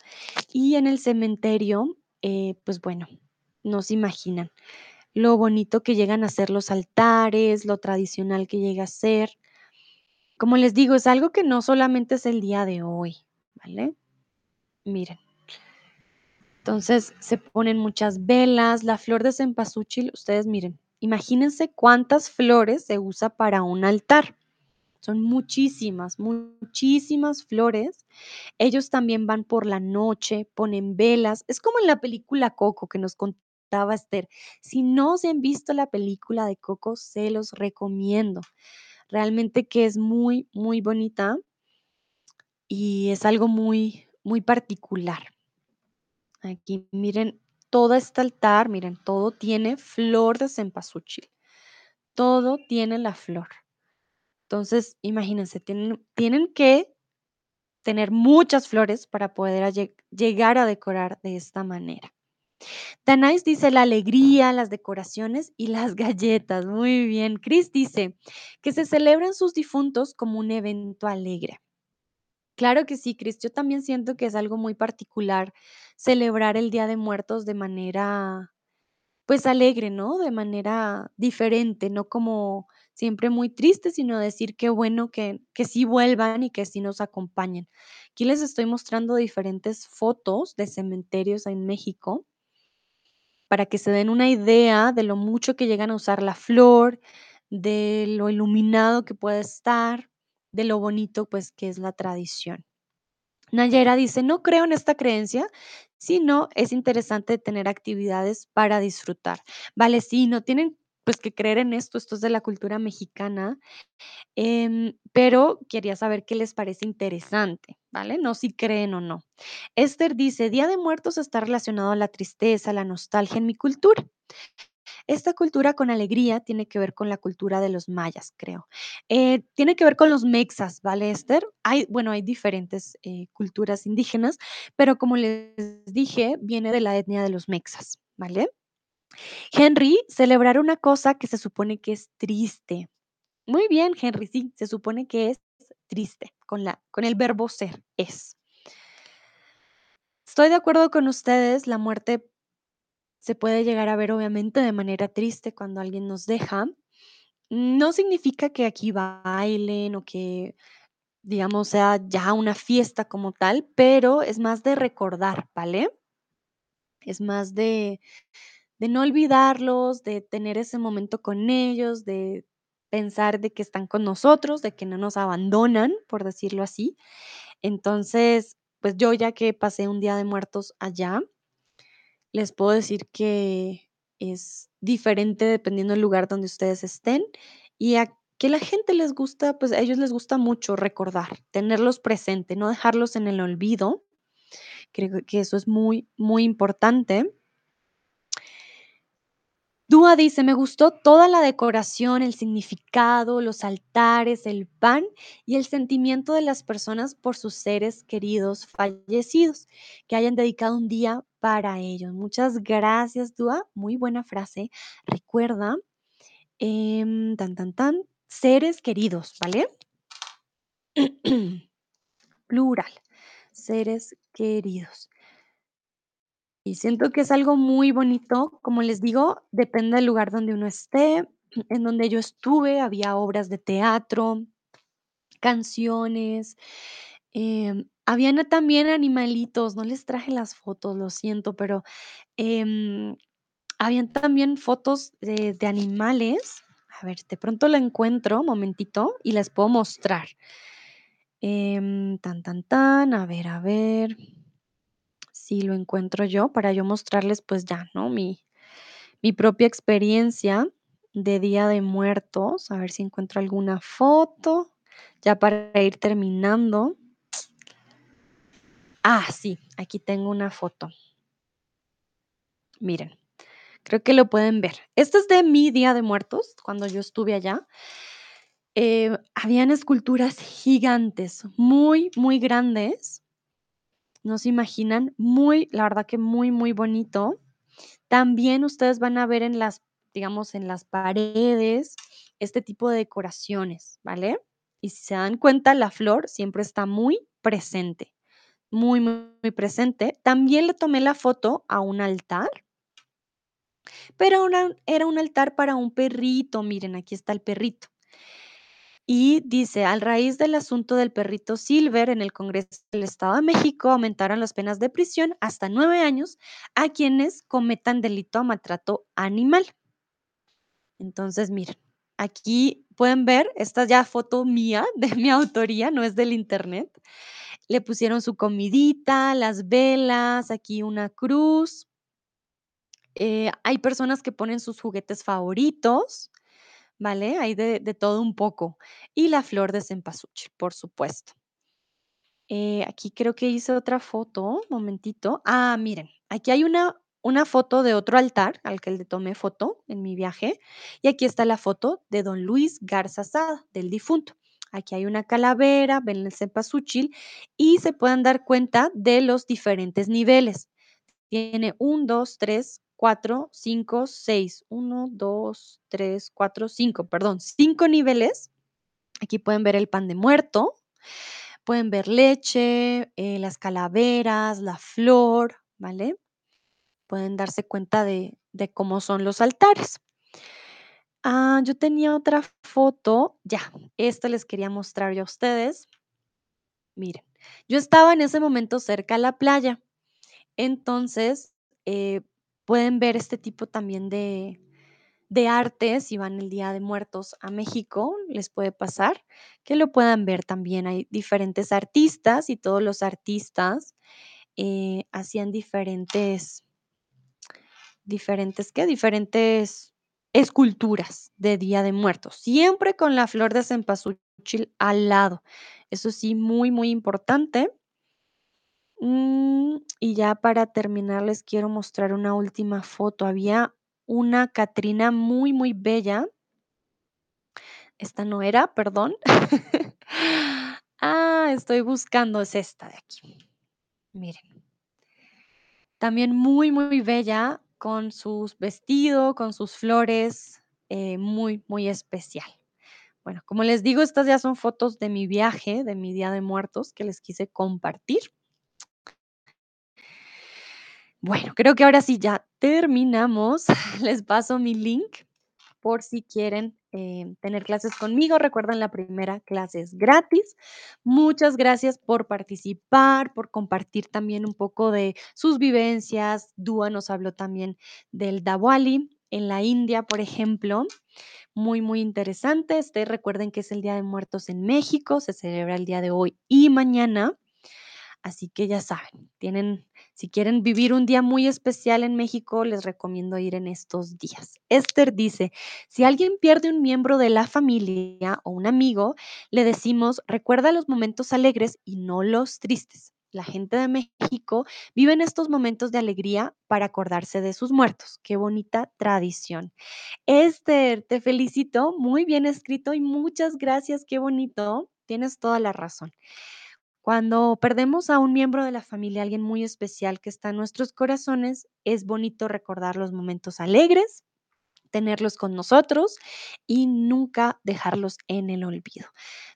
Y en el cementerio, eh, pues bueno, no se imaginan lo bonito que llegan a ser los altares, lo tradicional que llega a ser. Como les digo, es algo que no solamente es el día de hoy, ¿vale? Miren. Entonces, se ponen muchas velas, la flor de cempasúchil, ustedes miren, imagínense cuántas flores se usa para un altar. Son muchísimas, muchísimas flores. Ellos también van por la noche, ponen velas. Es como en la película Coco que nos contaba Esther. Si no se han visto la película de Coco, se los recomiendo. Realmente que es muy, muy bonita y es algo muy, muy particular. Aquí miren todo este altar, miren, todo tiene flor de cempasúchil. Todo tiene la flor. Entonces, imagínense, tienen, tienen que tener muchas flores para poder llegar a decorar de esta manera. Danais dice la alegría, las decoraciones y las galletas. Muy bien. Chris dice que se celebran sus difuntos como un evento alegre. Claro que sí, Chris. Yo también siento que es algo muy particular celebrar el Día de Muertos de manera pues alegre, ¿no? De manera diferente, no como siempre muy triste, sino decir qué bueno que, que sí vuelvan y que sí nos acompañen. Aquí les estoy mostrando diferentes fotos de cementerios en México para que se den una idea de lo mucho que llegan a usar la flor, de lo iluminado que puede estar, de lo bonito pues que es la tradición. Nayera dice, no creo en esta creencia, sino es interesante tener actividades para disfrutar. Vale, sí, no tienen pues que creer en esto, esto es de la cultura mexicana, em, pero quería saber qué les parece interesante, ¿vale? No si creen o no. Esther dice, Día de Muertos está relacionado a la tristeza, la nostalgia en mi cultura. Esta cultura con alegría tiene que ver con la cultura de los mayas, creo. Eh, tiene que ver con los mexas, ¿vale, Esther? Hay, bueno, hay diferentes eh, culturas indígenas, pero como les dije, viene de la etnia de los mexas, ¿vale? Henry, celebrar una cosa que se supone que es triste. Muy bien, Henry, sí, se supone que es triste, con, la, con el verbo ser, es. Estoy de acuerdo con ustedes, la muerte se puede llegar a ver obviamente de manera triste cuando alguien nos deja, No significa que aquí bailen o que, digamos, sea ya una fiesta como tal, pero es más de recordar, ¿vale? Es más de, de no olvidarlos, de tener ese momento con ellos, de pensar de que están con nosotros, de que no nos abandonan, por decirlo así. Entonces, pues yo ya que pasé un día de muertos allá, les puedo decir que es diferente dependiendo del lugar donde ustedes estén y a que la gente les gusta, pues a ellos les gusta mucho recordar, tenerlos presente, no dejarlos en el olvido. Creo que eso es muy, muy importante. Dúa dice, me gustó toda la decoración, el significado, los altares, el pan y el sentimiento de las personas por sus seres queridos fallecidos, que hayan dedicado un día para ellos. Muchas gracias, Dúa. Muy buena frase. Recuerda, em, tan, tan, tan, seres queridos, ¿vale? Plural, seres queridos. Y siento que es algo muy bonito, como les digo, depende del lugar donde uno esté. En donde yo estuve había obras de teatro, canciones, em, habían también animalitos, no les traje las fotos, lo siento, pero em, habían también fotos de, animales. A ver, de pronto la encuentro, momentito, y les puedo mostrar. Em, tan, tan, tan, a ver, a ver si lo encuentro yo para yo mostrarles pues ya, ¿no? Mi, mi propia experiencia de Día de Muertos, a ver si encuentro alguna foto, ya para ir terminando. Ah, sí, aquí tengo una foto. Miren, creo que lo pueden ver. Esto es de mi Día de Muertos, cuando yo estuve allá. Eh, habían esculturas gigantes, muy, muy grandes. No se imaginan, muy, la verdad que muy, muy bonito. También ustedes van a ver en las, digamos, en las paredes este tipo de decoraciones, ¿vale? Y si se dan cuenta, la flor siempre está muy presente, muy, muy, muy presente. También le tomé la foto a un altar, pero era un altar para un perrito. Miren, aquí está el perrito. Y dice, al raíz del asunto del perrito Silver en el Congreso del Estado de México, aumentaron las penas de prisión hasta nueve años a quienes cometan delito a maltrato animal. Entonces, miren, aquí pueden ver, esta ya foto mía, de mi autoría, no es del internet. Le pusieron su comidita, las velas, aquí una cruz. Eh, hay personas que ponen sus juguetes favoritos, ¿vale? Hay de, todo un poco. Y la flor de cempasúchil, por supuesto. Eh, aquí creo que hice otra foto, momentito. Ah, miren, aquí hay una, una foto de otro altar al que le tomé foto en mi viaje. Y aquí está la foto de don Luis Garza Sada, del difunto. Aquí hay una calavera, ven el cempasúchil y se pueden dar cuenta de los diferentes niveles. Tiene un, 2, 3, 4, 5, 6. 1, 2, 3, 4, 5, perdón, 5 niveles. Aquí pueden ver el pan de muerto, pueden ver leche, eh, las calaveras, la flor, ¿vale? Pueden darse cuenta de, de cómo son los altares. Ah, yo tenía otra foto, ya, esta les quería mostrar yo a ustedes. Miren, yo estaba en ese momento cerca a la playa, entonces eh, pueden ver este tipo también de, de arte, si van el Día de Muertos a México, les puede pasar que lo puedan ver también. Hay diferentes artistas y todos los artistas eh, hacían diferentes, diferentes, ¿qué? Diferentes esculturas de Día de Muertos, siempre con la flor de cempasúchil al lado. Eso sí, muy, muy importante. Mm, y ya para terminar, les quiero mostrar una última foto. Había una Catrina muy, muy bella. Esta no era, perdón. ah, estoy buscando, es esta de aquí. Miren. También muy, muy bella, con sus vestidos, con sus flores, eh, muy, muy especial. Bueno, como les digo, estas ya son fotos de mi viaje, de mi Día de Muertos, que les quise compartir. Bueno, creo que ahora sí ya terminamos. Les paso mi link por si quieren eh, tener clases conmigo. Recuerden, la primera clase es gratis. Muchas gracias por participar, por compartir también un poco de sus vivencias. Dúa nos habló también del Dawali en la India, por ejemplo. Muy, muy interesante. Este, recuerden que es el Día de Muertos en México. Se celebra el día de hoy y mañana. Así que ya saben, tienen, si quieren vivir un día muy especial en México, les recomiendo ir en estos días. Esther dice, si alguien pierde un miembro de la familia o un amigo, le decimos, recuerda los momentos alegres y no los tristes. La gente de México vive en estos momentos de alegría para acordarse de sus muertos. Qué bonita tradición. Esther, te felicito, muy bien escrito y muchas gracias, qué bonito. Tienes toda la razón. Cuando perdemos a un miembro de la familia, alguien muy especial que está en nuestros corazones, es bonito recordar los momentos alegres, tenerlos con nosotros y nunca dejarlos en el olvido.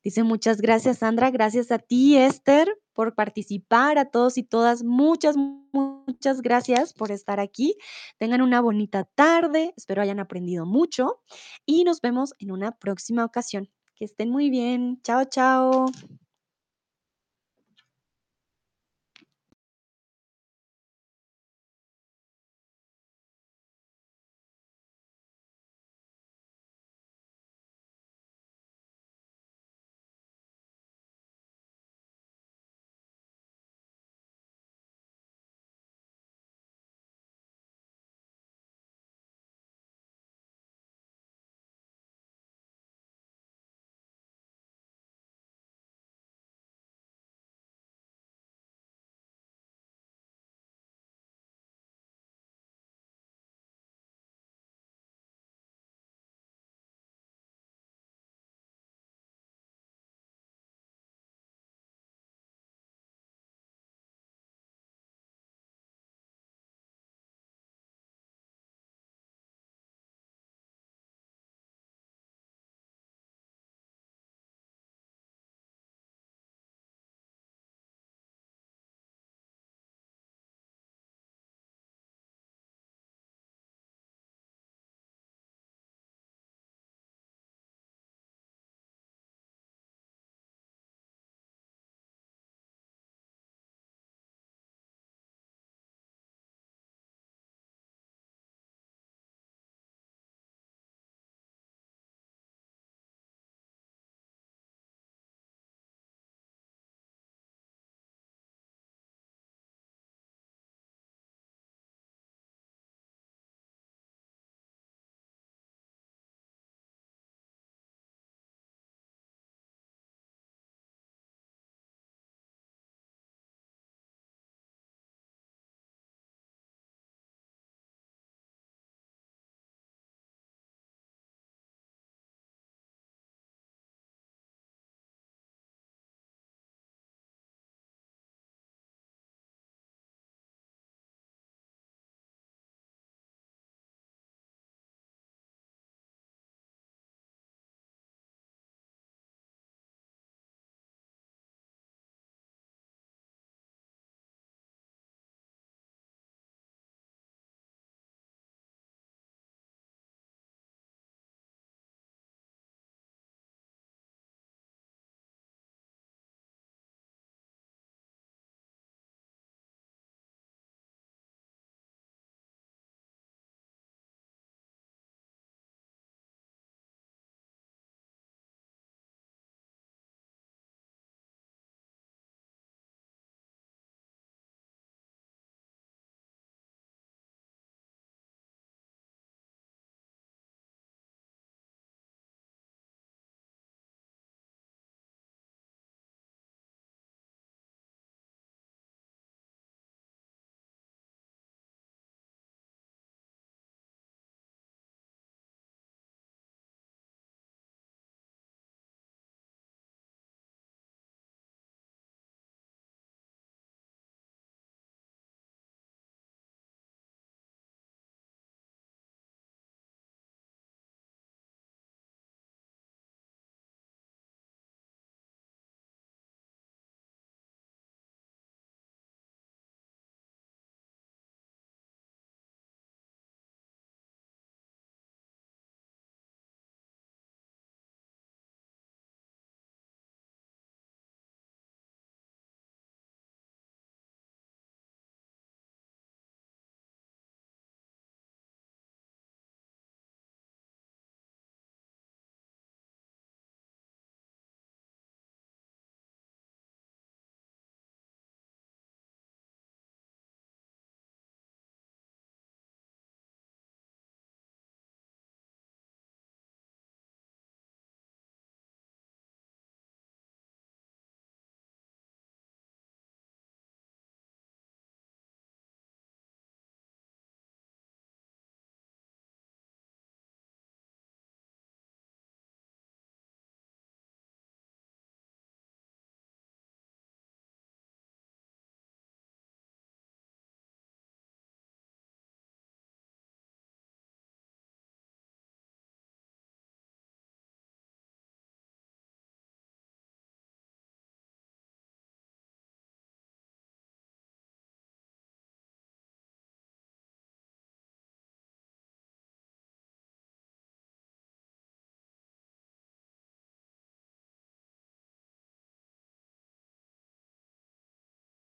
Dice muchas gracias, Sandra. Gracias a ti, Esther, por participar. A todos y todas, muchas, muchas gracias por estar aquí. Tengan una bonita tarde. Espero hayan aprendido mucho y nos vemos en una próxima ocasión. Que estén muy bien. Chao, chao.